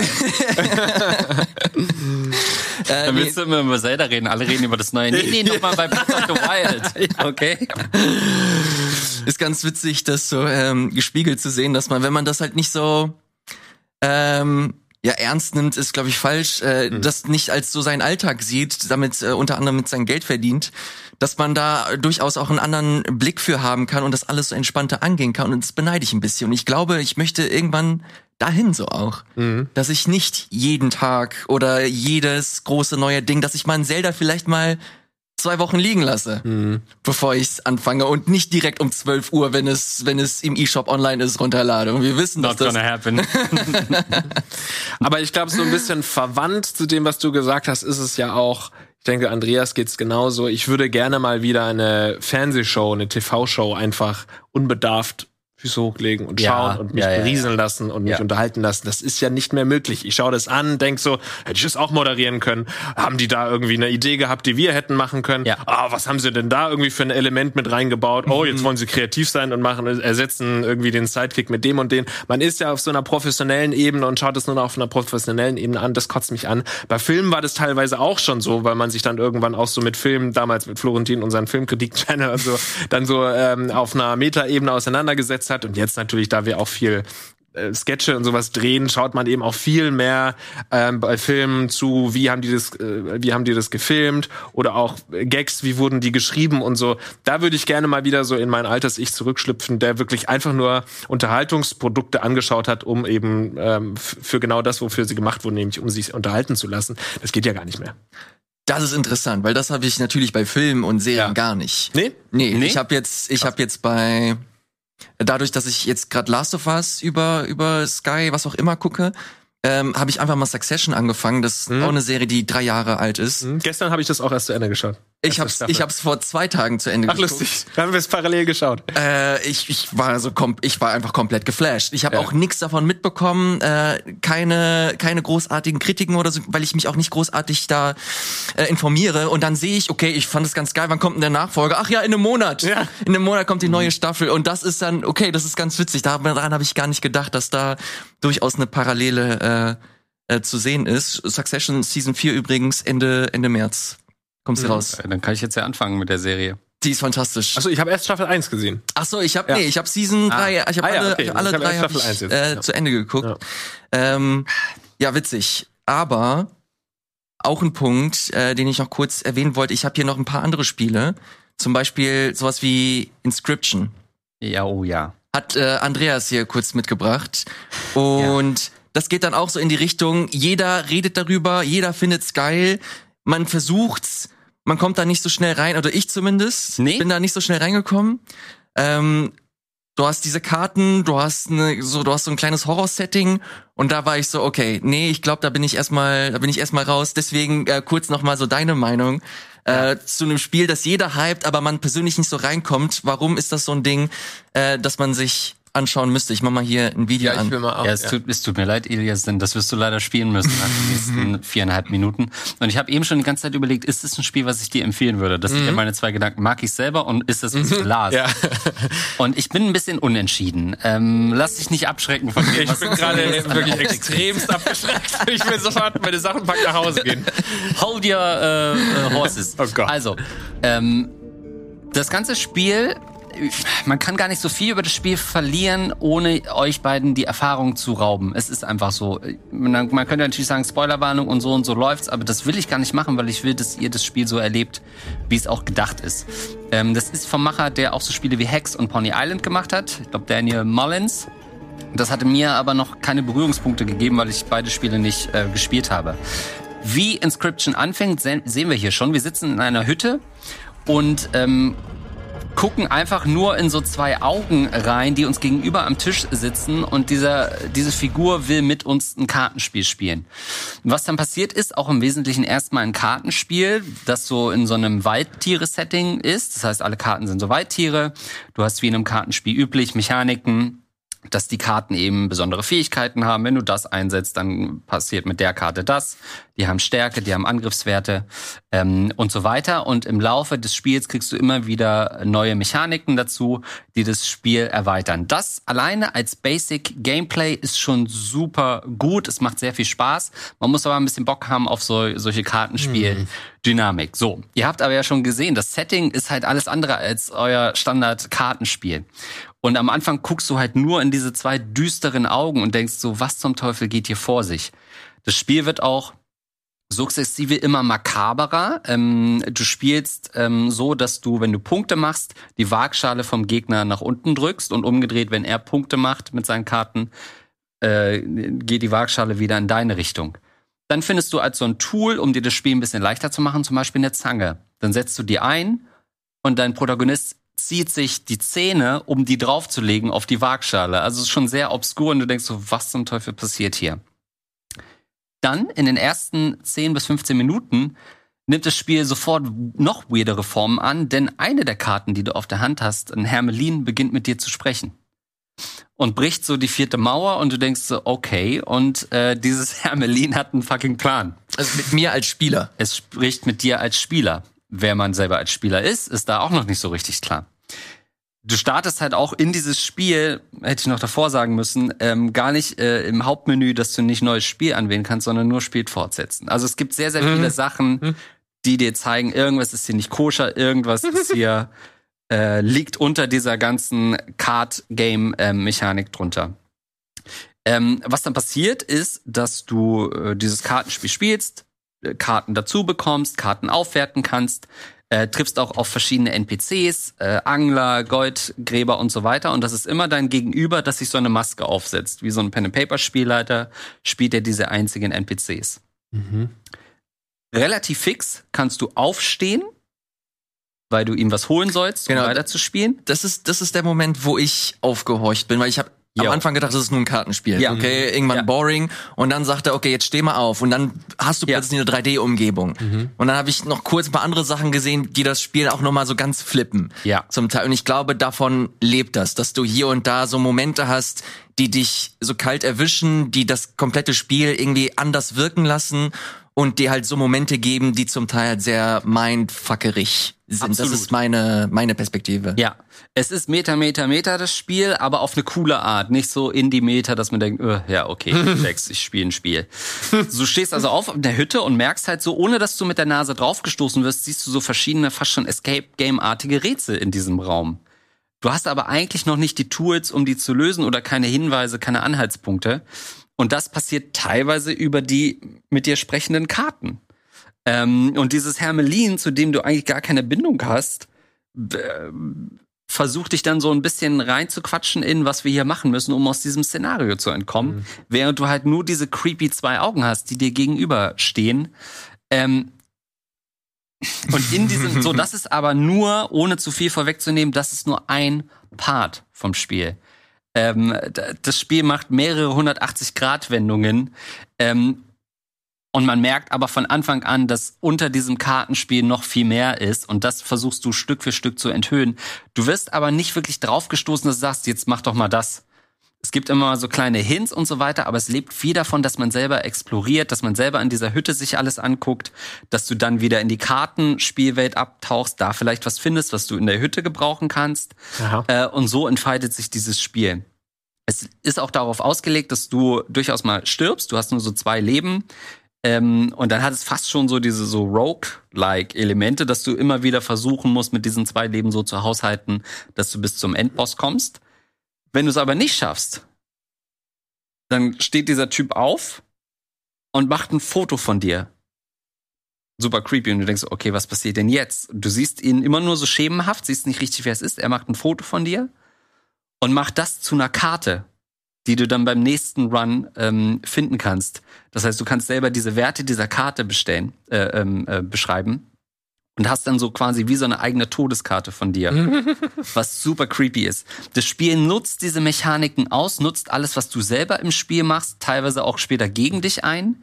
dann willst du immer über Zelda reden. Alle reden über das neue. Nee, nee, nochmal bei Breath of the Wild. Okay. Ist ganz witzig, das so ähm, gespiegelt zu sehen, dass man, wenn man das halt nicht so ähm, ja ernst nimmt, ist glaube ich falsch, äh, mhm. das nicht als so seinen Alltag sieht, damit äh, unter anderem mit sein Geld verdient, dass man da durchaus auch einen anderen Blick für haben kann und das alles so entspannter angehen kann und das beneide ich ein bisschen und ich glaube, ich möchte irgendwann dahin so auch, mhm. dass ich nicht jeden Tag oder jedes große neue Ding, dass ich mal ein Zelda vielleicht mal zwei Wochen liegen lasse, Mhm. bevor ich es anfange und nicht direkt um 12 Uhr, wenn es, wenn es im E-Shop online ist, runterlade. Und wir wissen, dass Not das gonna happen. Aber ich glaube, so ein bisschen verwandt zu dem, was du gesagt hast, ist es ja auch. Ich denke, Andreas geht's genauso. Ich würde gerne mal wieder eine Fernsehshow, eine TV-Show einfach unbedarft Füße hochlegen und Ja, schauen und mich ja, ja, berieseln lassen und mich Ja. unterhalten lassen. Das ist ja nicht mehr möglich. Ich schaue das an, denk so, hätte ich das auch moderieren können? Haben die da irgendwie eine Idee gehabt, die wir hätten machen können? Ja. Ah, was haben sie denn da irgendwie für ein Element mit reingebaut? Oh, jetzt wollen sie kreativ sein und machen, ersetzen irgendwie den Sidekick mit dem und den. Man ist ja auf so einer professionellen Ebene und schaut es nur noch auf einer professionellen Ebene an. Das kotzt mich an. Bei Filmen war das teilweise auch schon so, weil man sich dann irgendwann auch so mit Filmen, damals mit Florentin, unseren Filmkritik-Channel, also dann so ähm, auf einer Metaebene auseinandergesetzt hat. Und jetzt natürlich, da wir auch viel äh, Sketche und sowas drehen, schaut man eben auch viel mehr ähm, bei Filmen zu, wie haben die das, äh, wie haben die das gefilmt oder auch Gags, wie wurden die geschrieben und so. Da würde ich gerne mal wieder so in mein altes Ich zurückschlüpfen, der wirklich einfach nur Unterhaltungsprodukte angeschaut hat, um eben ähm, für genau das, wofür sie gemacht wurden, nämlich um sich unterhalten zu lassen. Das geht ja gar nicht mehr. Das ist interessant, weil das habe ich natürlich bei Filmen und Serien Ja. gar nicht. Nee? Nee, Nee? ich habe jetzt, ich habe jetzt bei dadurch, dass ich jetzt gerade Last of Us über über Sky, was auch immer gucke, ähm, habe ich einfach mal Succession angefangen. Das ist Hm. auch eine Serie, die drei Jahre alt ist. Hm, Gestern habe ich das auch erst zu Ende geschaut. Ich hab's, ich hab's vor zwei Tagen zu Ende Ach, geguckt. lustig. Da haben wir es parallel geschaut. Äh, ich, ich war so kom ich war einfach komplett geflasht. Ich habe Ja. auch nichts davon mitbekommen, äh, keine keine großartigen Kritiken oder so, weil ich mich auch nicht großartig da äh, informiere. Und dann sehe ich, okay, ich fand es ganz geil. Wann kommt denn der Nachfolger? Ach ja, in einem Monat. Ja. In einem Monat kommt die neue Staffel und das ist dann okay. Das ist ganz witzig. Daran habe ich gar nicht gedacht, dass da durchaus eine Parallele äh, äh, zu sehen ist. Succession Season 4 übrigens Ende Ende März kommt sie raus. Dann kann ich jetzt ja anfangen mit der Serie. Die ist fantastisch. Achso, ich habe erst Staffel 1 gesehen. Ach so, ich habe Ja. nee, ich habe Season 3, ich habe Ah ja, alle, okay. ich hab alle Ich hab drei hab Staffel ich, jetzt, äh, ja. zu Ende geguckt. Ja. Ähm, ja, witzig. Aber auch ein Punkt, äh, den ich noch kurz erwähnen wollte. Ich habe hier noch ein paar andere Spiele, zum Beispiel sowas wie Inscription. Ja, oh ja. Hat äh, Andreas hier kurz mitgebracht und das geht dann auch so in die Richtung. Jeder redet darüber, jeder findet's geil. Man versucht's, man kommt da nicht so schnell rein, oder ich zumindest. Nee. Bin da nicht so schnell reingekommen. Ähm, du hast diese Karten, du hast eine, so, du hast so ein kleines Horror-Setting und da war ich so, okay, nee, ich glaube, da bin ich erstmal, da bin ich erstmal raus. Deswegen äh, kurz noch mal so deine Meinung äh, zu einem Spiel, das jeder hypt, aber man persönlich nicht so reinkommt. Warum ist das so ein Ding, äh, dass man sich anschauen müsste? Ich mach mal hier ein Video Ja, ich an. will mal auch. Ja, es, Tut, es tut mir leid, Elias, denn das wirst du leider spielen müssen nach den nächsten viereinhalb Minuten. Und ich habe eben schon die ganze Zeit überlegt, ist es ein Spiel, was ich dir empfehlen würde? Das sind ja meine zwei Gedanken. Mag ich selber und ist es was für Lars? Ja. Und ich bin ein bisschen unentschieden. Ähm, lass dich nicht abschrecken von dem, Ich was bin gerade wirklich extremst abgeschreckt. Ich will sofort meine Sachen packen nach Hause gehen. Hold your äh, äh, horses. Oh Gott. Also, ähm, das ganze Spiel, man kann gar nicht so viel über das Spiel verlieren, ohne euch beiden die Erfahrung zu rauben. Es ist einfach so. Man, man könnte natürlich sagen, Spoilerwarnung und so und so läuft's, aber das will ich gar nicht machen, weil ich will, dass ihr das Spiel so erlebt, wie es auch gedacht ist. Ähm, das ist vom Macher, der auch so Spiele wie Hex und Pony Island gemacht hat. Ich glaube, Daniel Mullins. Das hatte mir aber noch keine Berührungspunkte gegeben, weil ich beide Spiele nicht äh, gespielt habe. Wie Inscription anfängt, se sehen wir hier schon. Wir sitzen in einer Hütte und ähm, gucken einfach nur in so zwei Augen rein, die uns gegenüber am Tisch sitzen und dieser, diese Figur will mit uns ein Kartenspiel spielen. Was dann passiert ist, auch im Wesentlichen erstmal ein Kartenspiel, das so in so einem Waldtiere-Setting ist. Das heißt, alle Karten sind so Waldtiere. Du hast wie in einem Kartenspiel üblich Mechaniken, dass die Karten eben besondere Fähigkeiten haben. Wenn du das einsetzt, dann passiert mit der Karte das. Die haben Stärke, die haben Angriffswerte ähm, und so weiter. Und im Laufe des Spiels kriegst du immer wieder neue Mechaniken dazu, die das Spiel erweitern. Das alleine als Basic Gameplay ist schon super gut. Es macht sehr viel Spaß. Man muss aber ein bisschen Bock haben auf so, solche Kartenspiel-Dynamik. So, ihr habt aber ja schon gesehen, das Setting ist halt alles andere als euer Standard-Kartenspiel. Und am Anfang guckst du halt nur in diese zwei düsteren Augen und denkst so, was zum Teufel geht hier vor sich? Das Spiel wird auch sukzessive immer makaberer. Ähm, du spielst ähm, so, dass du, wenn du Punkte machst, die Waagschale vom Gegner nach unten drückst und umgedreht, wenn er Punkte macht mit seinen Karten, äh, geht die Waagschale wieder in deine Richtung. Dann findest du als so ein Tool, um dir das Spiel ein bisschen leichter zu machen, zum Beispiel eine Zange. Dann setzt du die ein und dein Protagonist zieht sich die Zähne, um die draufzulegen auf die Waagschale. Also es ist schon sehr obskur und du denkst so, was zum Teufel passiert hier? Dann in den ersten 10 bis 15 Minuten nimmt das Spiel sofort noch weirdere Formen an, denn eine der Karten, die du auf der Hand hast, ein Hermelin, beginnt mit dir zu sprechen. Und bricht so die vierte Mauer und du denkst so, okay, und äh, dieses Hermelin hat einen fucking Plan. Also mit mir als Spieler. Es spricht mit dir als Spieler. Wer man selber als Spieler ist, ist da auch noch nicht so richtig klar. Du startest halt auch in dieses Spiel, hätte ich noch davor sagen müssen, ähm, gar nicht äh, im Hauptmenü, dass du nicht neues Spiel anwählen kannst, sondern nur Spiel fortsetzen. Also es gibt sehr, sehr viele Sachen, die dir zeigen, irgendwas ist hier nicht koscher, irgendwas ist hier äh, liegt unter dieser ganzen Card-Game-Mechanik drunter. Ähm, was dann passiert ist, dass du äh, dieses Kartenspiel spielst, Karten dazu bekommst, Karten aufwerten kannst, äh, triffst auch auf verschiedene NPCs, äh, Angler, Goldgräber und so weiter. Und das ist immer dein Gegenüber, das sich so eine Maske aufsetzt. Wie so ein Pen-and-Paper-Spielleiter spielt er diese einzigen NPCs. Relativ fix kannst du aufstehen, weil du ihm was holen sollst, um Genau. weiterzuspielen. Das ist, das ist der Moment, wo ich aufgehorcht bin, weil ich habe am Ja. Anfang gedacht, das ist nur ein Kartenspiel. Ja. Okay, irgendwann Ja. boring. Und dann sagt er, okay, jetzt steh mal auf. Und dann hast du Ja. plötzlich eine 3D-Umgebung. Und dann habe ich noch kurz ein paar andere Sachen gesehen, die das Spiel auch nochmal so ganz flippen. Ja. Zum Teil. Und ich glaube, davon lebt das, dass du hier und da so Momente hast, die dich so kalt erwischen, die das komplette Spiel irgendwie anders wirken lassen und dir halt so Momente geben, die zum Teil halt sehr mindfuckerig sind. Absolut. Das ist meine, meine Perspektive. Ja, es ist Meter, Meter, Meter das Spiel, aber auf eine coole Art. Nicht so in die Meter, dass man denkt, äh, ja, okay, Sex, ich spiele ein Spiel. Du stehst also auf in der Hütte und merkst halt so, ohne dass du mit der Nase draufgestoßen wirst, siehst du so verschiedene, fast schon Escape-Game-artige Rätsel in diesem Raum. Du hast aber eigentlich noch nicht die Tools, um die zu lösen oder keine Hinweise, keine Anhaltspunkte. Und das passiert teilweise über die mit dir sprechenden Karten. Ähm, und dieses Hermelin, zu dem du eigentlich gar keine Bindung hast, äh, versucht dich dann so ein bisschen reinzuquatschen in, was wir hier machen müssen, um aus diesem Szenario zu entkommen. Während du halt nur diese creepy zwei Augen hast, die dir gegenüberstehen. Ähm, und in diesem, so, das ist aber nur, ohne zu viel vorwegzunehmen, das ist nur ein Part vom Spiel. Ähm, das Spiel macht mehrere 180-Grad-Wendungen. Ähm, und man merkt aber von Anfang an, dass unter diesem Kartenspiel noch viel mehr ist. Und das versuchst du Stück für Stück zu enthüllen. Du wirst aber nicht wirklich draufgestoßen, dass du sagst, jetzt mach doch mal das. Es gibt immer so kleine Hints und so weiter, aber es lebt viel davon, dass man selber exploriert, dass man selber in dieser Hütte sich alles anguckt, dass du dann wieder in die Kartenspielwelt abtauchst, da vielleicht was findest, was du in der Hütte gebrauchen kannst. Aha. Äh, und so entfaltet sich dieses Spiel. Es ist auch darauf ausgelegt, dass du durchaus mal stirbst. Du hast nur so zwei Leben. Ähm, und dann hat es fast schon so diese so Rogue-like Elemente, dass du immer wieder versuchen musst, mit diesen zwei Leben so zu haushalten, dass du bis zum Endboss kommst. Wenn du es aber nicht schaffst, dann steht dieser Typ auf und macht ein Foto von dir. Super creepy. Und du denkst, okay, was passiert denn jetzt? Du siehst ihn immer nur so schemenhaft, siehst nicht richtig, wer es ist. Er macht ein Foto von dir und macht das zu einer Karte, die du dann beim nächsten Run ähm, finden kannst. Das heißt, du kannst selber diese Werte dieser Karte bestellen, äh, ähm, äh, beschreiben und hast dann so quasi wie so eine eigene Todeskarte von dir, was super creepy ist. Das Spiel nutzt diese Mechaniken aus, nutzt alles, was du selber im Spiel machst, teilweise auch später gegen dich ein.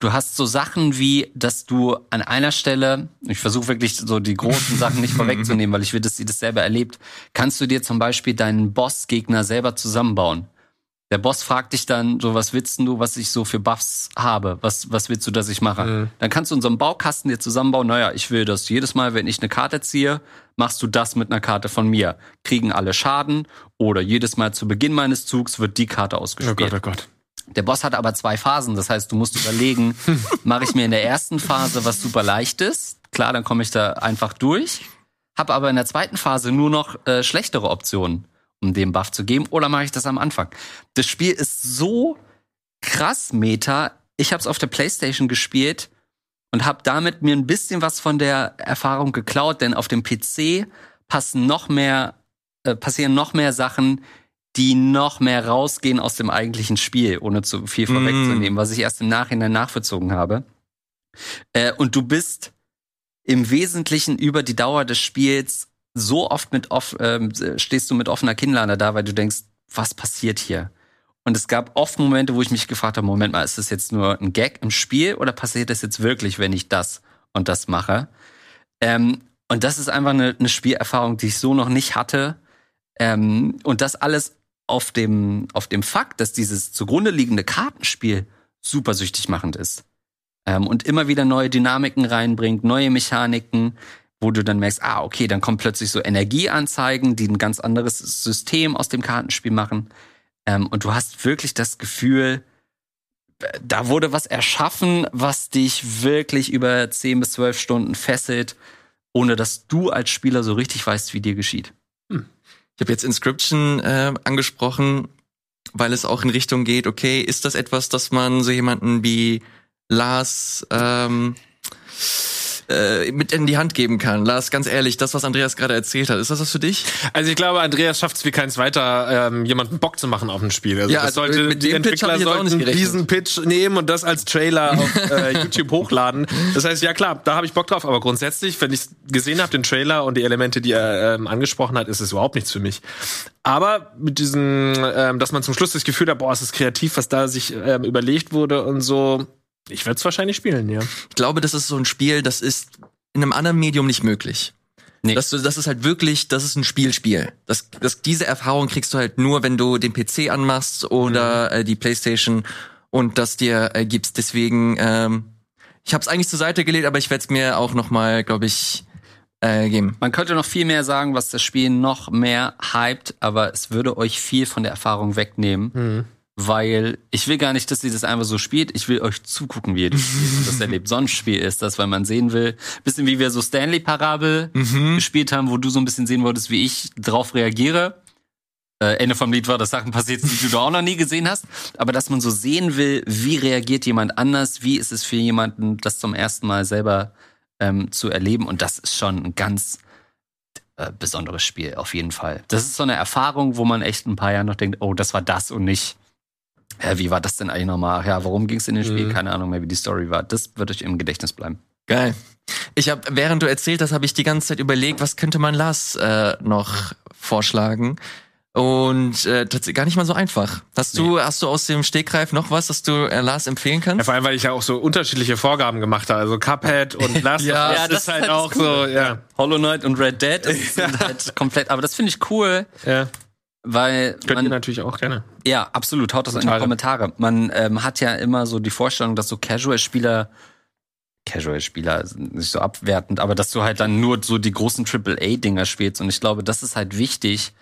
Du hast so Sachen wie, dass du an einer Stelle, ich versuche wirklich so die großen Sachen nicht vorwegzunehmen, weil ich will, dass sie das selber erlebt, kannst du dir zum Beispiel deinen Bossgegner selber zusammenbauen. Der Boss fragt dich dann, so was willst du, was ich so für Buffs habe? Was, was willst du, dass ich mache? Dann kannst du in so einem Baukasten dir zusammenbauen, naja, ich will das jedes Mal, wenn ich eine Karte ziehe, machst du das mit einer Karte von mir. Kriegen alle Schaden oder jedes Mal zu Beginn meines Zugs wird die Karte Oh ausgespielt. Gott, oh Gott. Der Boss hat aber zwei Phasen, das heißt, du musst überlegen, mache ich mir in der ersten Phase was super leichtes, klar, dann komme ich da einfach durch, habe aber in der zweiten Phase nur noch äh, schlechtere Optionen, um dem Buff zu geben, oder mache ich das am Anfang? Das Spiel ist so krass Meta. Ich habe es auf der PlayStation gespielt und habe damit mir ein bisschen was von der Erfahrung geklaut, denn auf dem PC passen noch mehr, äh, passieren noch mehr Sachen, die noch mehr rausgehen aus dem eigentlichen Spiel, ohne zu viel vorwegzunehmen, was ich erst im Nachhinein nachvollzogen habe. Äh, und du bist im Wesentlichen über die Dauer des Spiels so oft mit off, ähm, stehst du mit offener Kinnlade da, weil du denkst, was passiert hier? Und es gab oft Momente, wo ich mich gefragt habe, Moment mal, ist das jetzt nur ein Gag im Spiel oder passiert das jetzt wirklich, wenn ich das und das mache? Ähm, und das ist einfach eine, eine Spielerfahrung, die ich so noch nicht hatte. Ähm, und das alles auf dem, auf dem Fakt, dass dieses zugrunde liegende Kartenspiel super süchtig machend ist. Ähm, und immer wieder neue Dynamiken reinbringt, neue Mechaniken, wo du dann merkst, ah, okay, dann kommen plötzlich so Energieanzeigen, die ein ganz anderes System aus dem Kartenspiel machen. Ähm, und du hast wirklich das Gefühl, da wurde was erschaffen, was dich wirklich über 10 bis 12 Stunden fesselt, ohne dass du als Spieler so richtig weißt, wie dir geschieht. Hm. Ich habe jetzt Inscription äh, angesprochen, weil es auch in Richtung geht, okay, ist das etwas, dass man so jemanden wie Lars ähm, äh, mit in die Hand geben kann. Lars, ganz ehrlich, das, was Andreas gerade erzählt hat, ist das was für dich? Also ich glaube, Andreas schafft es wie keins weiter, ähm, jemanden Bock zu machen auf ein Spiel. Also ja, also sollte, mit die Entwickler sollten diesen Pitch nehmen und das als Trailer auf äh, YouTube hochladen. Das heißt, ja klar, da habe ich Bock drauf, aber grundsätzlich, wenn ich gesehen habe, den Trailer und die Elemente, die er ähm, angesprochen hat, ist es überhaupt nichts für mich. Aber mit diesem, ähm, dass man zum Schluss das Gefühl hat, boah, es ist kreativ, was da sich ähm, überlegt wurde und so, ich werde es wahrscheinlich spielen, ja. Ich glaube, das ist so ein Spiel, das ist in einem anderen Medium nicht möglich. Nee. Das, das ist halt wirklich, das ist ein Spielspiel. Das, das, diese Erfahrung kriegst du halt nur, wenn du den PC anmachst oder mhm. äh, die Playstation und das dir äh, gibst. Deswegen, ähm, ich habe es eigentlich zur Seite gelegt, aber ich werde es mir auch noch mal, glaube ich, äh, geben. Man könnte noch viel mehr sagen, was das Spiel noch mehr hypt, aber es würde euch viel von der Erfahrung wegnehmen. Mhm weil ich will gar nicht, dass sie das einfach so spielt. Ich will euch zugucken, wie ihr das spielt. das erlebt. Sonst Spiel ist das, weil man sehen will. Bisschen wie wir so Stanley Parabel mhm. gespielt haben, wo du so ein bisschen sehen wolltest, wie ich drauf reagiere. Äh, Ende vom Lied war, dass Sachen passiert sind, die du auch noch nie gesehen hast. Aber dass man so sehen will, wie reagiert jemand anders, wie ist es für jemanden, das zum ersten Mal selber ähm, zu erleben. Und das ist schon ein ganz äh, besonderes Spiel, auf jeden Fall. Das ist so eine Erfahrung, wo man echt ein paar Jahre noch denkt, oh, das war das und nicht ja, wie war das denn eigentlich nochmal? Ja, worum ging es in dem Spiel? Mhm. Keine Ahnung mehr, wie die Story war. Das wird euch im Gedächtnis bleiben. Geil. Ich habe, während du erzählt hast, habe ich die ganze Zeit überlegt, was könnte man Lars äh, noch vorschlagen? Und äh, tatsächlich gar nicht mal so einfach. Hast nee. du, hast du aus dem Stegreif noch was, das du äh, Lars empfehlen kannst? Ja, vor allem, weil ich ja auch so unterschiedliche Vorgaben gemacht habe. Also Cuphead und Last ja, ja, das ist halt, halt auch cool. so, ja. Hollow Knight und Red Dead das sind halt komplett, aber das finde ich cool. Ja. Weil Könnt man, ihr natürlich auch gerne. Ja, absolut. Haut das Kommentare. in die Kommentare. Man ähm, hat ja immer so die Vorstellung, dass so Casual-Spieler Casual-Spieler nicht so abwertend, aber dass du halt dann nur so die großen AAA-Dinger spielst. Und ich glaube, das ist halt wichtig,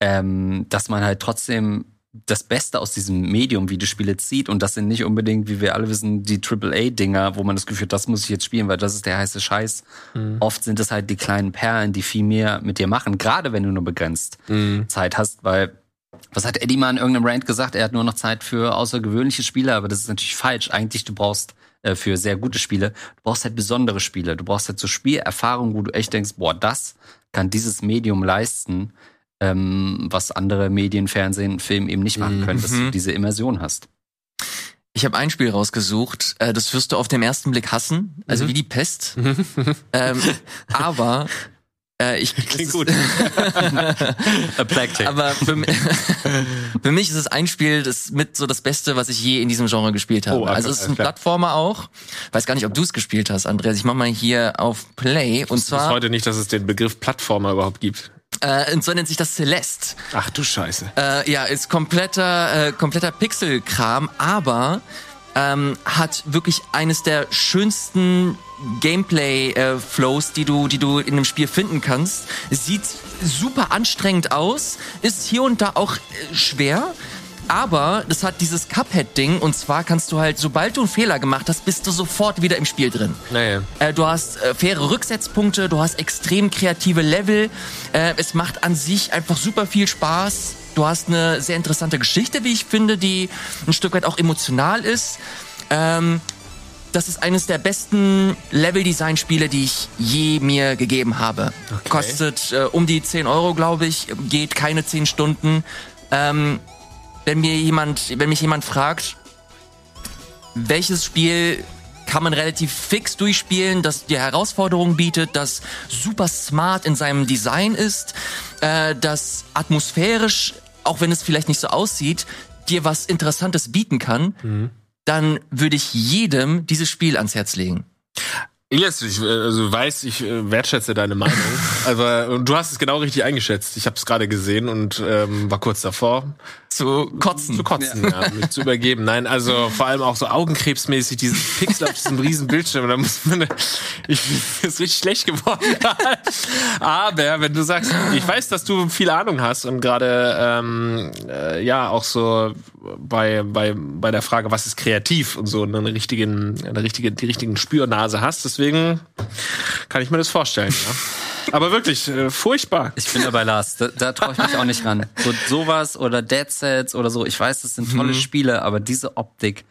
ähm, dass man halt trotzdem das Beste aus diesem Medium Videospiele zieht und das sind nicht unbedingt, wie wir alle wissen, die AAA-Dinger, wo man das Gefühl hat, das muss ich jetzt spielen, weil das ist der heiße Scheiß. Mhm. Oft sind es halt die kleinen Perlen, die viel mehr mit dir machen, gerade wenn du nur begrenzt mhm. Zeit hast, weil was hat Eddie mal in irgendeinem Rant gesagt? Er hat nur noch Zeit für außergewöhnliche Spiele, aber das ist natürlich falsch. Eigentlich, du brauchst äh, für sehr gute Spiele, du brauchst halt besondere Spiele. Du brauchst halt so Spielerfahrungen, wo du echt denkst, boah, das kann dieses Medium leisten ähm, was andere Medien, Fernsehen, Film eben nicht machen können, mhm. dass du mhm. diese Immersion hast. Ich habe ein Spiel rausgesucht, äh, das wirst du auf den ersten Blick hassen, also mhm. wie die Pest. ähm, aber äh, ich klingt gut. aber für, für, mich ist es ein Spiel, das mit so das Beste, was ich je in diesem Genre gespielt habe. Oh, okay, also es ist ein Plattformer auch. Weiß gar nicht, ob du es gespielt hast, Andreas. Ich mach mal hier auf Play und zwar. Ich heute nicht, dass es den Begriff Plattformer überhaupt gibt. Äh, und so nennt sich das Celeste. Ach du Scheiße. Äh, ja, ist kompletter, äh, kompletter Pixelkram, aber ähm, hat wirklich eines der schönsten Gameplay-Flows, äh, die du, die du in einem Spiel finden kannst. Sieht super anstrengend aus, ist hier und da auch äh, schwer, aber das hat dieses Cuphead-Ding und zwar kannst du halt, sobald du einen Fehler gemacht hast, bist du sofort wieder im Spiel drin. Naja. Äh, du hast äh, faire Rücksetzpunkte, du hast extrem kreative Level. Äh, es macht an sich einfach super viel Spaß. Du hast eine sehr interessante Geschichte, wie ich finde, die ein Stück weit auch emotional ist. Ähm, das ist eines der besten Level-Design-Spiele, die ich je mir gegeben habe. Okay. Kostet äh, um die 10 Euro, glaube ich, geht keine 10 Stunden. Ähm, wenn mir jemand, wenn mich jemand fragt, welches Spiel kann man relativ fix durchspielen, das dir Herausforderungen bietet, das super smart in seinem Design ist, äh, das atmosphärisch, auch wenn es vielleicht nicht so aussieht, dir was Interessantes bieten kann, dann würde ich jedem dieses Spiel ans Herz legen. Elias, ich äh, also weiß, ich äh, wertschätze deine Meinung, aber du hast es genau richtig eingeschätzt. Ich habe es gerade gesehen und ähm, war kurz davor Zu kotzen. zu kotzen, ja, mich zu übergeben. Nein, also vor allem auch so augenkrebsmäßig diesen Pixel auf diesem riesen Bildschirm. Da muss man, ich ist richtig schlecht geworden. Aber wenn du sagst, ich weiß, dass du viel Ahnung hast und gerade ähm, äh, ja auch so bei bei bei der Frage, was ist kreativ und so eine richtigen eine richtige die richtigen Spürnase hast. Deswegen kann ich mir das vorstellen. Ja. Aber wirklich äh, furchtbar. Ich bin dabei Lars, da, da traue ich mich auch nicht ran. So sowas oder Dead Cells oder so, ich weiß, das sind tolle Spiele, aber diese Optik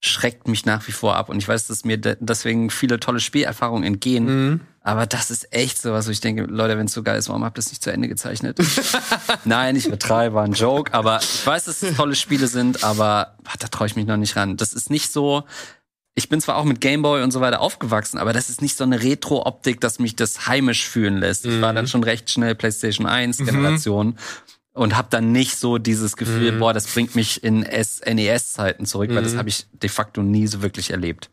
schreckt mich nach wie vor ab und ich weiß, dass mir de deswegen viele tolle Spielerfahrungen entgehen. Aber das ist echt sowas, wo ich denke, Leute, wenn es so geil ist, warum habt ihr das nicht zu Ende gezeichnet? Nein, ich betreibe, war ein Joke, aber ich weiß, dass es tolle Spiele sind, aber ach, da traue ich mich noch nicht ran. Das ist nicht so, ich bin zwar auch mit Gameboy und so weiter aufgewachsen, aber das ist nicht so eine Retro-Optik, dass mich das heimisch fühlen lässt. Ich war dann schon recht schnell PlayStation 1 Generation und habe dann nicht so dieses Gefühl, boah, das bringt mich in NES-Zeiten zurück, weil das habe ich de facto nie so wirklich erlebt.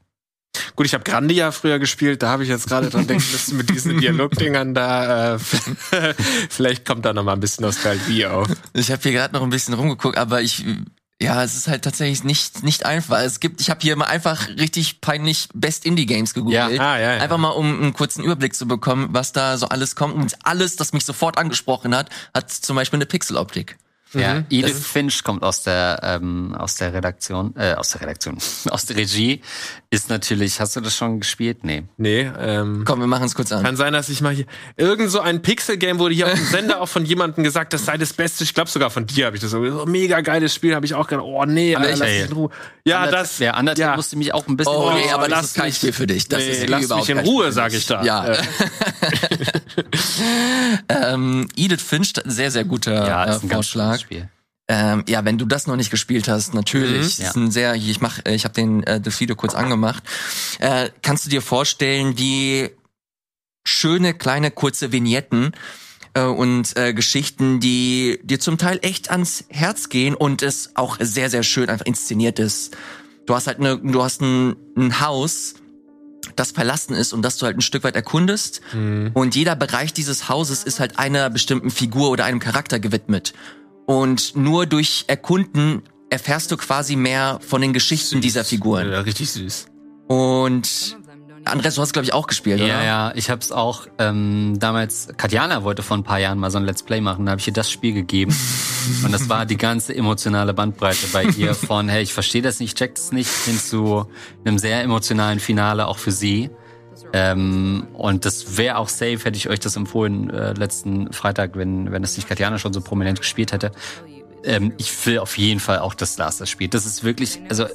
Gut, ich habe Grandia früher gespielt, da habe ich jetzt gerade dran denken müssen mit diesen Dialogdingern da. Äh, vielleicht kommt da noch mal ein bisschen Nostalgie auf. Ich habe hier gerade noch ein bisschen rumgeguckt, aber ich ja, es ist halt tatsächlich nicht nicht einfach. Es gibt, ich habe hier mal einfach richtig peinlich Best Indie Games gegoogelt, Ja. Ah, ja, ja. einfach mal um einen kurzen Überblick zu bekommen, was da so alles kommt. Und alles, das mich sofort angesprochen hat, hat zum Beispiel eine Pixeloptik. Ja, Edith Finch kommt aus der ähm, aus der Redaktion, äh, aus der Redaktion, aus der Regie. Ist natürlich, hast du das schon gespielt? Nee. Nee, ähm, Komm, wir machen es kurz an. kann sein, dass ich mal hier irgend so ein Pixel-Game wurde hier auf dem Sender auch von jemandem gesagt, das sei das Beste. Ich glaube sogar von dir habe ich das so so mega geiles Spiel, habe ich auch gedacht. Oh nee, Alter, lass mich in Ruhe. Ja, das. Der Undertale ja. musste mich auch ein bisschen. Oh, nee, aber das ist kein Spiel für dich. Das nee, ist lass mich in Ruhe, für sag dich. ich da. Ja. Äh, ähm, Edith Finch, sehr, sehr guter ja, äh, Vorschlag. Schönes Spiel. Ähm, ja, wenn du das noch nicht gespielt hast, natürlich. Mhm. Ist Ja. ein sehr, ich mach, äh, ich habe den äh, das Video kurz angemacht. Äh, kannst du dir vorstellen, wie schöne kleine kurze Vignetten äh, und äh, Geschichten, die dir zum Teil echt ans Herz gehen und es auch sehr sehr schön einfach inszeniert ist. Du hast halt eine, du hast ein, ein Haus, das verlassen ist und das du halt ein Stück weit erkundest. Und jeder Bereich dieses Hauses ist halt einer bestimmten Figur oder einem Charakter gewidmet. Und nur durch Erkunden erfährst du quasi mehr von den Geschichten dieser Figuren. Ja, richtig süß. Und Andres, du hast glaube ich auch gespielt, Ja, oder? ja, ich hab's auch ähm, damals, Katjana wollte vor ein paar Jahren mal so ein Let's Play machen, da habe ich ihr das Spiel gegeben. und das war die ganze emotionale Bandbreite bei ihr von, hey, ich verstehe das nicht, ich check das nicht, hin zu einem sehr emotionalen Finale auch für sie. Ähm, und das wäre auch safe, hätte ich euch das empfohlen äh, letzten Freitag, wenn, wenn das nicht Katjana schon so prominent gespielt hätte. Ähm, ich will auf jeden Fall auch, dass Lars das spielt. Das ist wirklich, also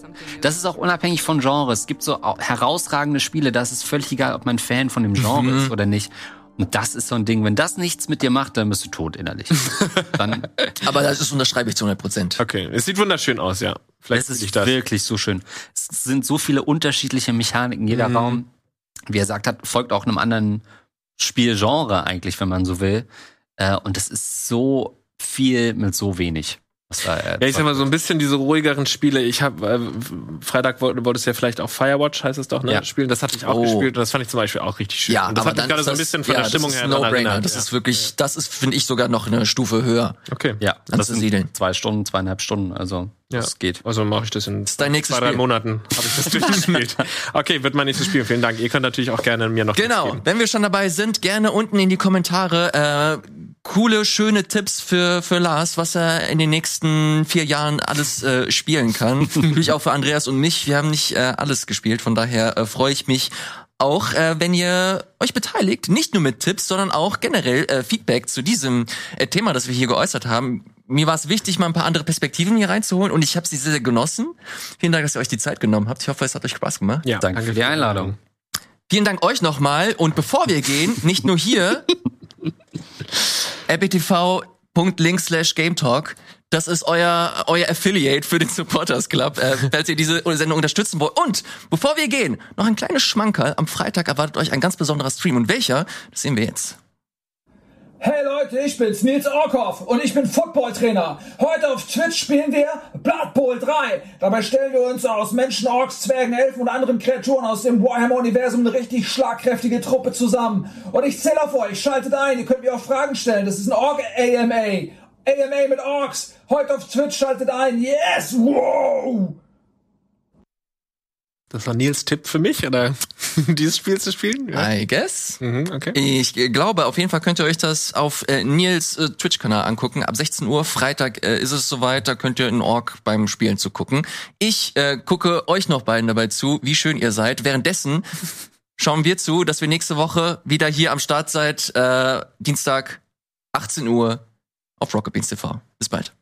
das ist auch unabhängig von Genre. Es gibt so au- herausragende Spiele, da ist es völlig egal, ob man Fan von dem Genre ist oder nicht. Und das ist so ein Ding, wenn das nichts mit dir macht, dann bist du tot innerlich. Dann Aber das ist unterschreibe ich zu 100 Prozent. Okay, es sieht wunderschön aus, ja. Vielleicht es ist das. wirklich so schön. Es sind so viele unterschiedliche Mechaniken. Jeder Raum, wie er sagt hat, folgt auch einem anderen Spielgenre eigentlich, wenn man so will. Äh, und es ist so viel mit so wenig. Was da, äh, Ja, ich sag mal so ein bisschen diese ruhigeren Spiele. Ich habe äh, Freitag woll- wolltest du ja vielleicht auch Firewatch heißt es doch, ne? Ja. Spielen. Das hatte ich auch Oh. gespielt und das fand ich zum Beispiel auch richtig schön. Ja, und das aber hat mich gerade ist so ein das- bisschen von ja, der Stimmung das ist her No-Brainer. erinnert. Das ja. ist wirklich, das ist finde ich sogar noch eine Stufe höher. okay. ja, das sind anzusiedeln. zwei Stunden, zweieinhalb Stunden. Also Ja. das geht. Also mache ich das in nächstes zwei, drei Spiel. Monaten. Habe ich das durchgespielt. Okay, wird mein nächstes Spiel. Vielen Dank. Ihr könnt natürlich auch gerne mir noch Genau, wenn wir schon dabei sind, gerne unten in die Kommentare äh, coole, schöne Tipps für, für Lars, was er in den nächsten vier Jahren alles äh, spielen kann. Natürlich auch für Andreas und mich. Wir haben nicht äh, alles gespielt, von daher äh, freue ich mich auch, äh, wenn ihr euch beteiligt, nicht nur mit Tipps, sondern auch generell äh, Feedback zu diesem äh, Thema, das wir hier geäußert haben. Mir war es wichtig, mal ein paar andere Perspektiven hier reinzuholen und ich habe sie sehr, sehr genossen. Vielen Dank, dass ihr euch die Zeit genommen habt. Ich hoffe, es hat euch Spaß gemacht. Ja, Danke für die Einladung. Vielen Dank euch nochmal. Und bevor wir gehen, nicht nur hier, eptv.link slash Game Talk. Das ist euer, euer Affiliate für den Supporters Club, äh, falls ihr diese Sendung unterstützen wollt. Und bevor wir gehen, noch ein kleines Schmankerl. Am Freitag erwartet euch ein ganz besonderer Stream. Und welcher, das sehen wir jetzt. Hey Leute, ich bin's, Nils Orkhoff und ich bin Footballtrainer. Heute auf Twitch spielen wir Blood Bowl 3. Dabei stellen wir uns aus Menschen, Orks, Zwergen, Elfen und anderen Kreaturen aus dem Warhammer-Universum eine richtig schlagkräftige Truppe zusammen. Und ich zähle auf euch, schaltet ein, ihr könnt mir auch Fragen stellen. Das ist ein Org-AMA. AMA mit Orks. Heute auf Twitch, schaltet ein. Yes, wow! Das war Nils Tipp für mich, oder dieses Spiel zu spielen? I guess. Mhm, okay. Ich glaube, auf jeden Fall könnt ihr euch das auf äh, Nils äh, Twitch-Kanal angucken. Ab 16 Uhr Freitag äh, ist es soweit, da könnt ihr in Org beim Spielen zu gucken. Ich äh, gucke euch noch beiden dabei zu, wie schön ihr seid. Währenddessen schauen wir zu, dass wir nächste Woche wieder hier am Start seid. Äh, Dienstag, 18 Uhr auf Rocket Beans TV. Bis bald.